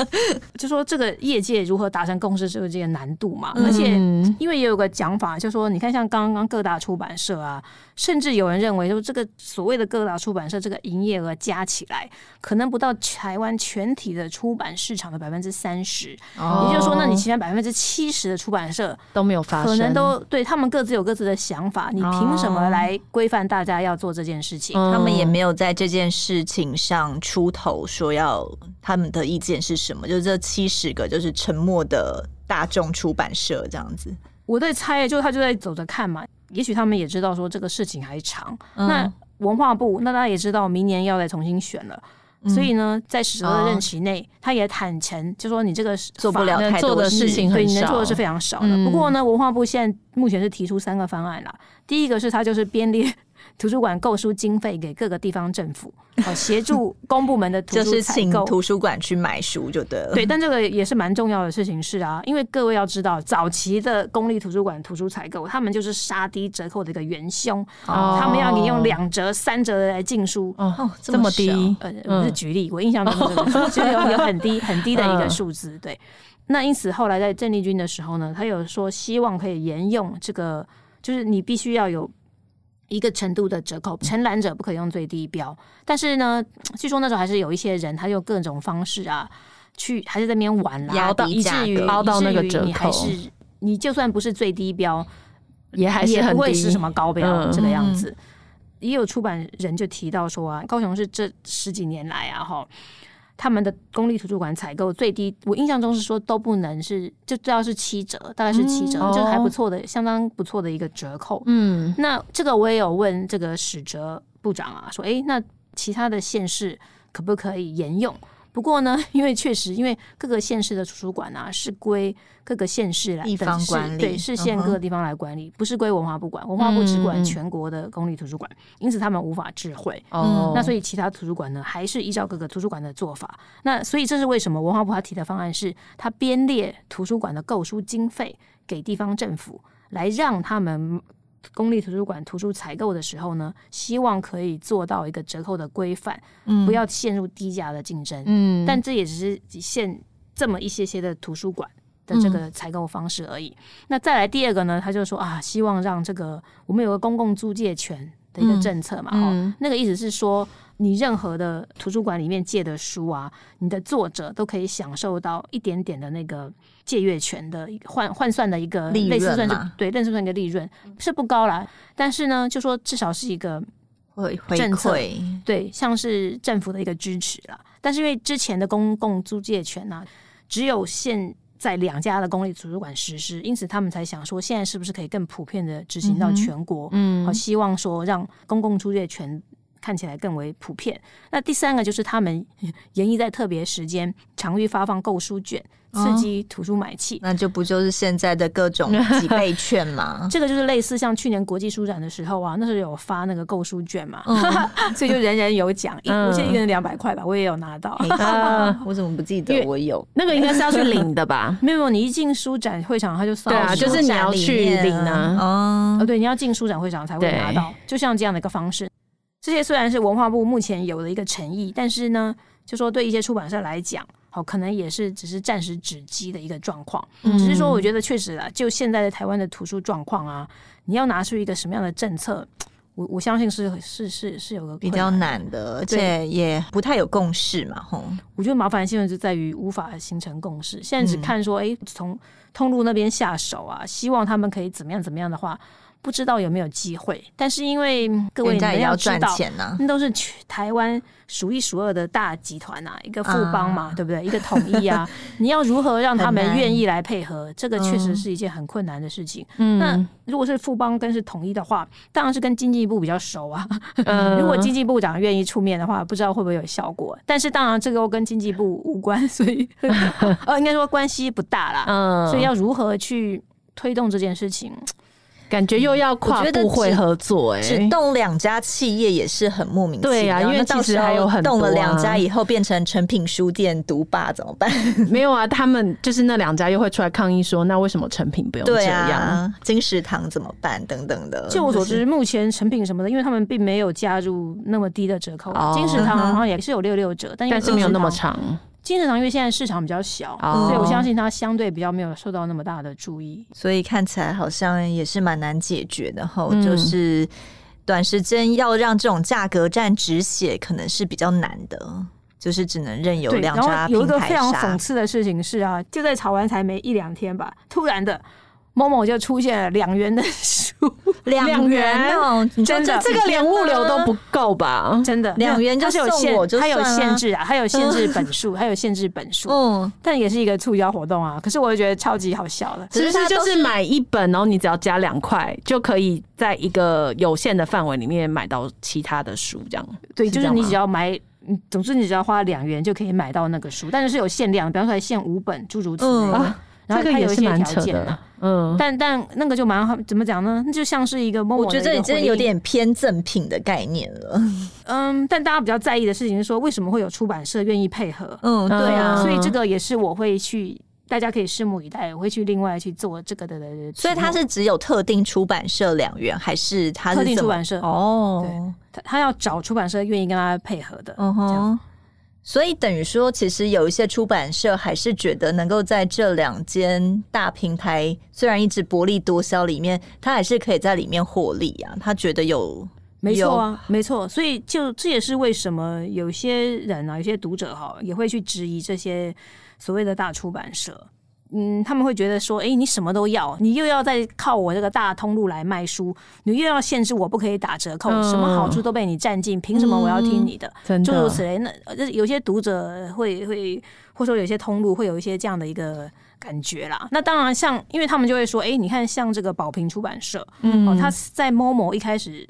就说这个业界如何达成共识，是有这个难度嘛。而且因为也有个讲法，就说你看像刚刚各大出版社啊。甚至有人认为，说这个所谓的各大出版社这个营业额加起来，可能不到台湾全体的出版市场的百分之三十。哦，也就是说，那你其他百分之七十的出版社都没有发生，可能都对他们各自有各自的想法。你凭什么来规范大家要做这件事情？他们也没有在这件事情上出头，说要他们的意见是什么？就是这七十个，就是沉默的大众出版社这样子。我在猜，就他就在走着看嘛。也许他们也知道说这个事情还长。嗯、那文化部，那大家也知道明年要再重新选了，嗯、所以呢，在史哲的任期内，哦、他也坦诚，就说你这个做不了太多的事情，对，你能做的是非常少的。嗯、不过呢，文化部现在目前是提出三个方案了。第一个是他就是编列。图书馆购书经费给各个地方政府，好协助 公部门的图书就是请图书馆去买书就对了。对，但这个也是蛮重要的事情是啊，因为各位要知道，早期的公立图书馆图书采购，他们就是杀低折扣的一个元凶，哦、他们要你用两折、三折的来进书。哦，这么低？呃，我是举例，我印象中这个 就是有有很低很低的一个数字。对，那因此后来在郑丽君的时候呢，他有说希望可以沿用这个，就是你必须要有。一个程度的折扣，承揽者不可以用最低标。但是呢，据说那时候还是有一些人，他用各种方式啊，去还是在那边玩啦，以至于凹到那个折扣。你还是你就算不是最低标，也还是很不会是什么高标、嗯、这个样子。也有出版人就提到说啊，高雄是这十几年来啊，哈。他们的公立图书馆采购最低，我印象中是说都不能是，就都要是七折，大概是七折，嗯、就还不错的，相当不错的一个折扣。嗯，那这个我也有问这个史哲部长啊，说，哎，那其他的县市可不可以沿用？不过呢，因为确实，因为各个县市的图书馆啊是归各个县市来地方管理，对，是县各个地方来管理，不是归文化部管。文化部只管全国的公立图书馆，因此他们无法智慧。哦，那所以其他图书馆呢，还是依照各个图书馆的做法。那所以这是为什么文化部他提的方案是，他编列图书馆的购书经费给地方政府，来让他们。公立图书馆图书采购的时候呢，希望可以做到一个折扣的规范，嗯，不要陷入低价的竞争，嗯，但这也只是限这么一些些的图书馆的这个采购方式而已。嗯，那再来第二个呢，他就说啊，希望让这个我们有个公共租借权的一个政策嘛，哈，嗯，那个意思是说。你任何的图书馆里面借的书啊，你的作者都可以享受到一点点的那个借阅权的换换算的一个类似算是对，类似算一个利润是不高啦，但是呢，就说至少是一个政策，对，像是政府的一个支持啦。但是因为之前的公共租借权呢、啊，只有现在两家的公立图书馆实施，因此他们才想说，现在是不是可以更普遍的执行到全国？嗯，好，希望说让公共租借权。看起来更为普遍。那第三个就是他们 研议在特别时间，常预发放购书券，刺激图书买气。那就不就是现在的各种几倍券吗？这个就是类似像去年国际书展的时候啊，那时候有发那个购书券嘛，嗯、所以就人人有奖，我记得一个人两百块吧，我也有拿到。我怎么不记得我有？那个应该是要去领的吧？没有，你一进书展会场他就送。对啊，就是你要去领啊。哦，对，你要进书展会场才会拿到，就像这样的一个方式。这些虽然是文化部目前有的一个诚意，但是呢，就说对一些出版社来讲，好，可能也是只是暂时止机的一个状况。嗯、只是说，我觉得确实啊，就现在的台湾的图书状况啊，你要拿出一个什么样的政策，我我相信是是是是有个比较难的，而且也不太有共识嘛。吼，我觉得麻烦的现在就在于无法形成共识。现在只看说，哎、嗯，从通路那边下手啊，希望他们可以怎么样怎么样的话。不知道有没有机会，但是因为各位你们要赚钱呢，那都是台湾数一数二的大集团啊，一个富邦嘛，对不对？一个统一啊，你要如何让他们愿意来配合？这个确实是一件很困难的事情。那如果是富邦跟是统一的话，当然是跟经济部比较熟啊。如果经济部长愿意出面的话，不知道会不会有效果。但是当然这个跟经济部无关，所以呃，应该说关系不大啦。嗯，所以要如何去推动这件事情？感觉又要跨部会合作，哎，只动两家企业也是很莫名其妙。对呀，因为其实还有很多动了两家以后变成成品书店独霸怎么办？没有啊，他们就是那两家又会出来抗议说，那为什么成品不用这样？金石堂怎么办？等等的。就我所知，目前成品什么的，因为他们并没有加入那么低的折扣，金石堂好像也是有六六折，但但是没有那么长。金石堂因为现在市场比较小，oh. 所以我相信它相对比较没有受到那么大的注意，所以看起来好像也是蛮难解决的哈。嗯、就是短时间要让这种价格战止血，可能是比较难的，就是只能任由两家。有一个非常讽刺的事情是啊，就在炒完才没一两天吧，突然的。某某就出现了两元的 书，两元哦，真的，这个连物流都不够吧？真的，两元就是有限，它有限制啊，它有限制本数，它有限制本数。嗯，但也是一个促销活动啊。可是我觉得超级好笑的，其实就是买一本，然后你只要加两块，就可以在一个有限的范围里面买到其他的书，这样。对，就是你只要买，总之你只要花两元就可以买到那个书，但是是有限量，比方说限五本，诸如此类。然后它有一些条件的，嗯，但但那个就蛮好，怎么讲呢？那就像是一个，我觉得这已经有点偏赠品的概念了。嗯，但大家比较在意的事情是说，为什么会有出版社愿意配合？嗯，对啊，所以这个也是我会去，大家可以拭目以待，我会去另外去做这个的。所以它是只有特定出版社两元，还是它特定出版社？哦，对，他他要找出版社愿意跟他配合的，嗯哼。所以等于说，其实有一些出版社还是觉得能够在这两间大平台虽然一直薄利多销里面，他还是可以在里面获利啊。他觉得有，没错啊，没错。所以就这也是为什么有些人啊，有些读者哈，也会去质疑这些所谓的大出版社。嗯，他们会觉得说，哎、欸，你什么都要，你又要再靠我这个大通路来卖书，你又要限制我不可以打折扣，嗯、什么好处都被你占尽，凭什么我要听你的？诸、嗯、如此类。那有些读者会会，或者说有些通路会有一些这样的一个感觉啦。那当然，像因为他们就会说，哎、欸，你看像这个宝瓶出版社，嗯，哦，他在 Momo 一开始。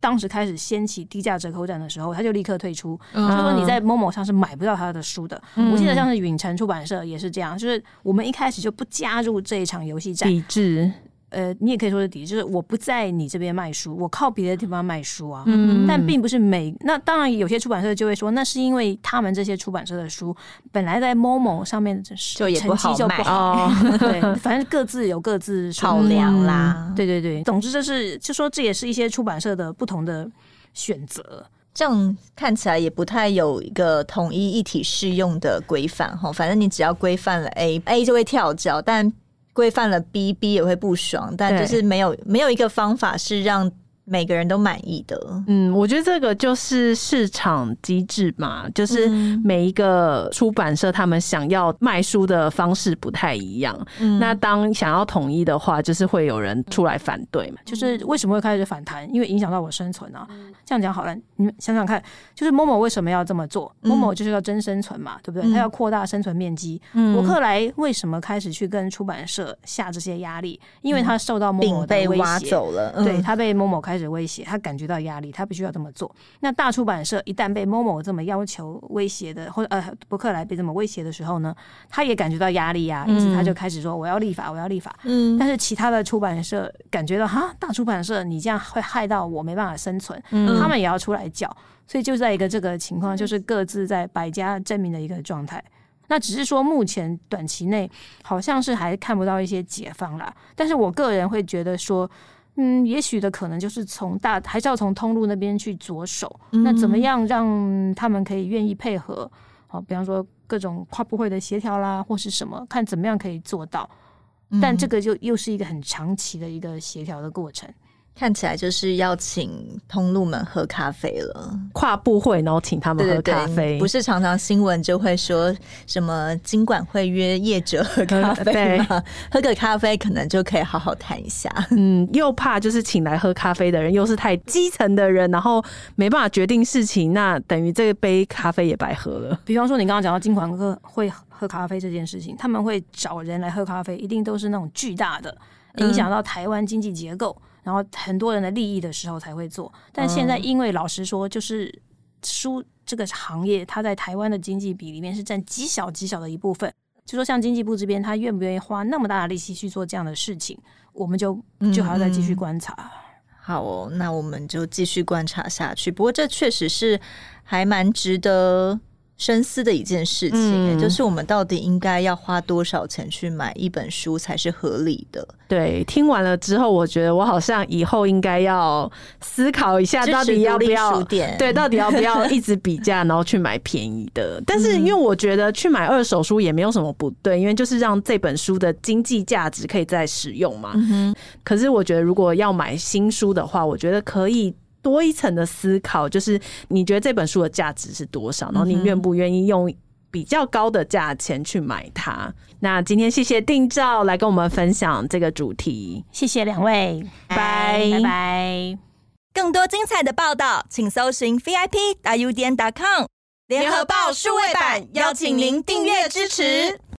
当时开始掀起低价折扣战的时候，他就立刻退出。他、嗯、说：“你在 Momo 上是买不到他的书的。嗯”我记得像是允晨出版社也是这样，就是我们一开始就不加入这一场游戏战，抵制。呃，你也可以说是抵制，就是我不在你这边卖书，我靠别的地方卖书啊。嗯，但并不是每那当然有些出版社就会说，那是因为他们这些出版社的书本来在 Momo 上面的就也不好卖，不好 对，反正各自有各自考量啦。嗯、对对对，总之就是就说这也是一些出版社的不同的选择。这样看起来也不太有一个统一一体适用的规范哈。反正你只要规范了 A，A 就会跳脚，但。规范了 B，B 也会不爽，但就是没有没有一个方法是让每个人都满意的。嗯，我觉得这个就是市场机制嘛，就是每一个出版社他们想要卖书的方式不太一样。嗯，那当想要统一的话，就是会有人出来反对嘛。就是为什么会开始反弹？因为影响到我生存啊。这样讲好了，你们想想看，就是 Momo 为什么要这么做？Momo 就是要真生存嘛，对不对？他要扩大生存面积。博客来为什么开始去跟出版社下这些压力？因为他受到 Momo 的威胁，对，他被 Momo 开始威胁，他感觉到压力，他必须要这么做。那大出版社一旦被 Momo 这么要求、威胁的，或者呃博客来被这么威胁的时候呢，他也感觉到压力啊，因此他就开始说我要立法，我要立法。嗯，但是其他的出版社感觉到哈，大出版社你这样会害到我没办法生存。嗯。他们也要出来叫，所以就在一个这个情况，就是各自在百家争鸣的一个状态。那只是说，目前短期内好像是还看不到一些解放啦。但是我个人会觉得说，嗯，也许的可能就是从大，还是要从通路那边去着手。那怎么样让他们可以愿意配合？好，比方说各种跨部会的协调啦，或是什么，看怎么样可以做到。但这个就又是一个很长期的一个协调的过程。看起来就是要请通路们喝咖啡了，跨部会，然后请他们喝咖啡，不是常常新闻就会说什么金管会约业者喝咖啡吗？喝个咖啡可能就可以好好谈一下。嗯，又怕就是请来喝咖啡的人又是太基层的人，然后没办法决定事情，那等于这杯咖啡也白喝了。比方说你刚刚讲到金管会喝咖啡这件事情，他们会找人来喝咖啡，一定都是那种巨大的，影响到台湾经济结构。嗯然后很多人的利益的时候才会做，但现在因为老实说，就是书这个行业，它在台湾的经济比里面是占极小极小的一部分。就说像经济部这边，他愿不愿意花那么大的力气去做这样的事情，我们就就还要再继续观察。好哦，那我们就继续观察下去。不过这确实是还蛮值得。深思的一件事情，嗯，就是我们到底应该要花多少钱去买一本书才是合理的？对，听完了之后，我觉得我好像以后应该要思考一下，到底要不要对，到底要不要 一直比价，然后去买便宜的。但是因为我觉得去买二手书也没有什么不对，因为就是让这本书的经济价值可以再使用嘛。嗯。可是我觉得如果要买新书的话，我觉得可以。多一层的思考，就是你觉得这本书的价值是多少，然后你愿不愿意用比较高的价钱去买它。那今天谢谢定照来跟我们分享这个主题，谢谢两位，拜拜。更多精彩的报道，请搜寻 VIP 大 U 点 com 联合报数位版，邀请您订阅支持。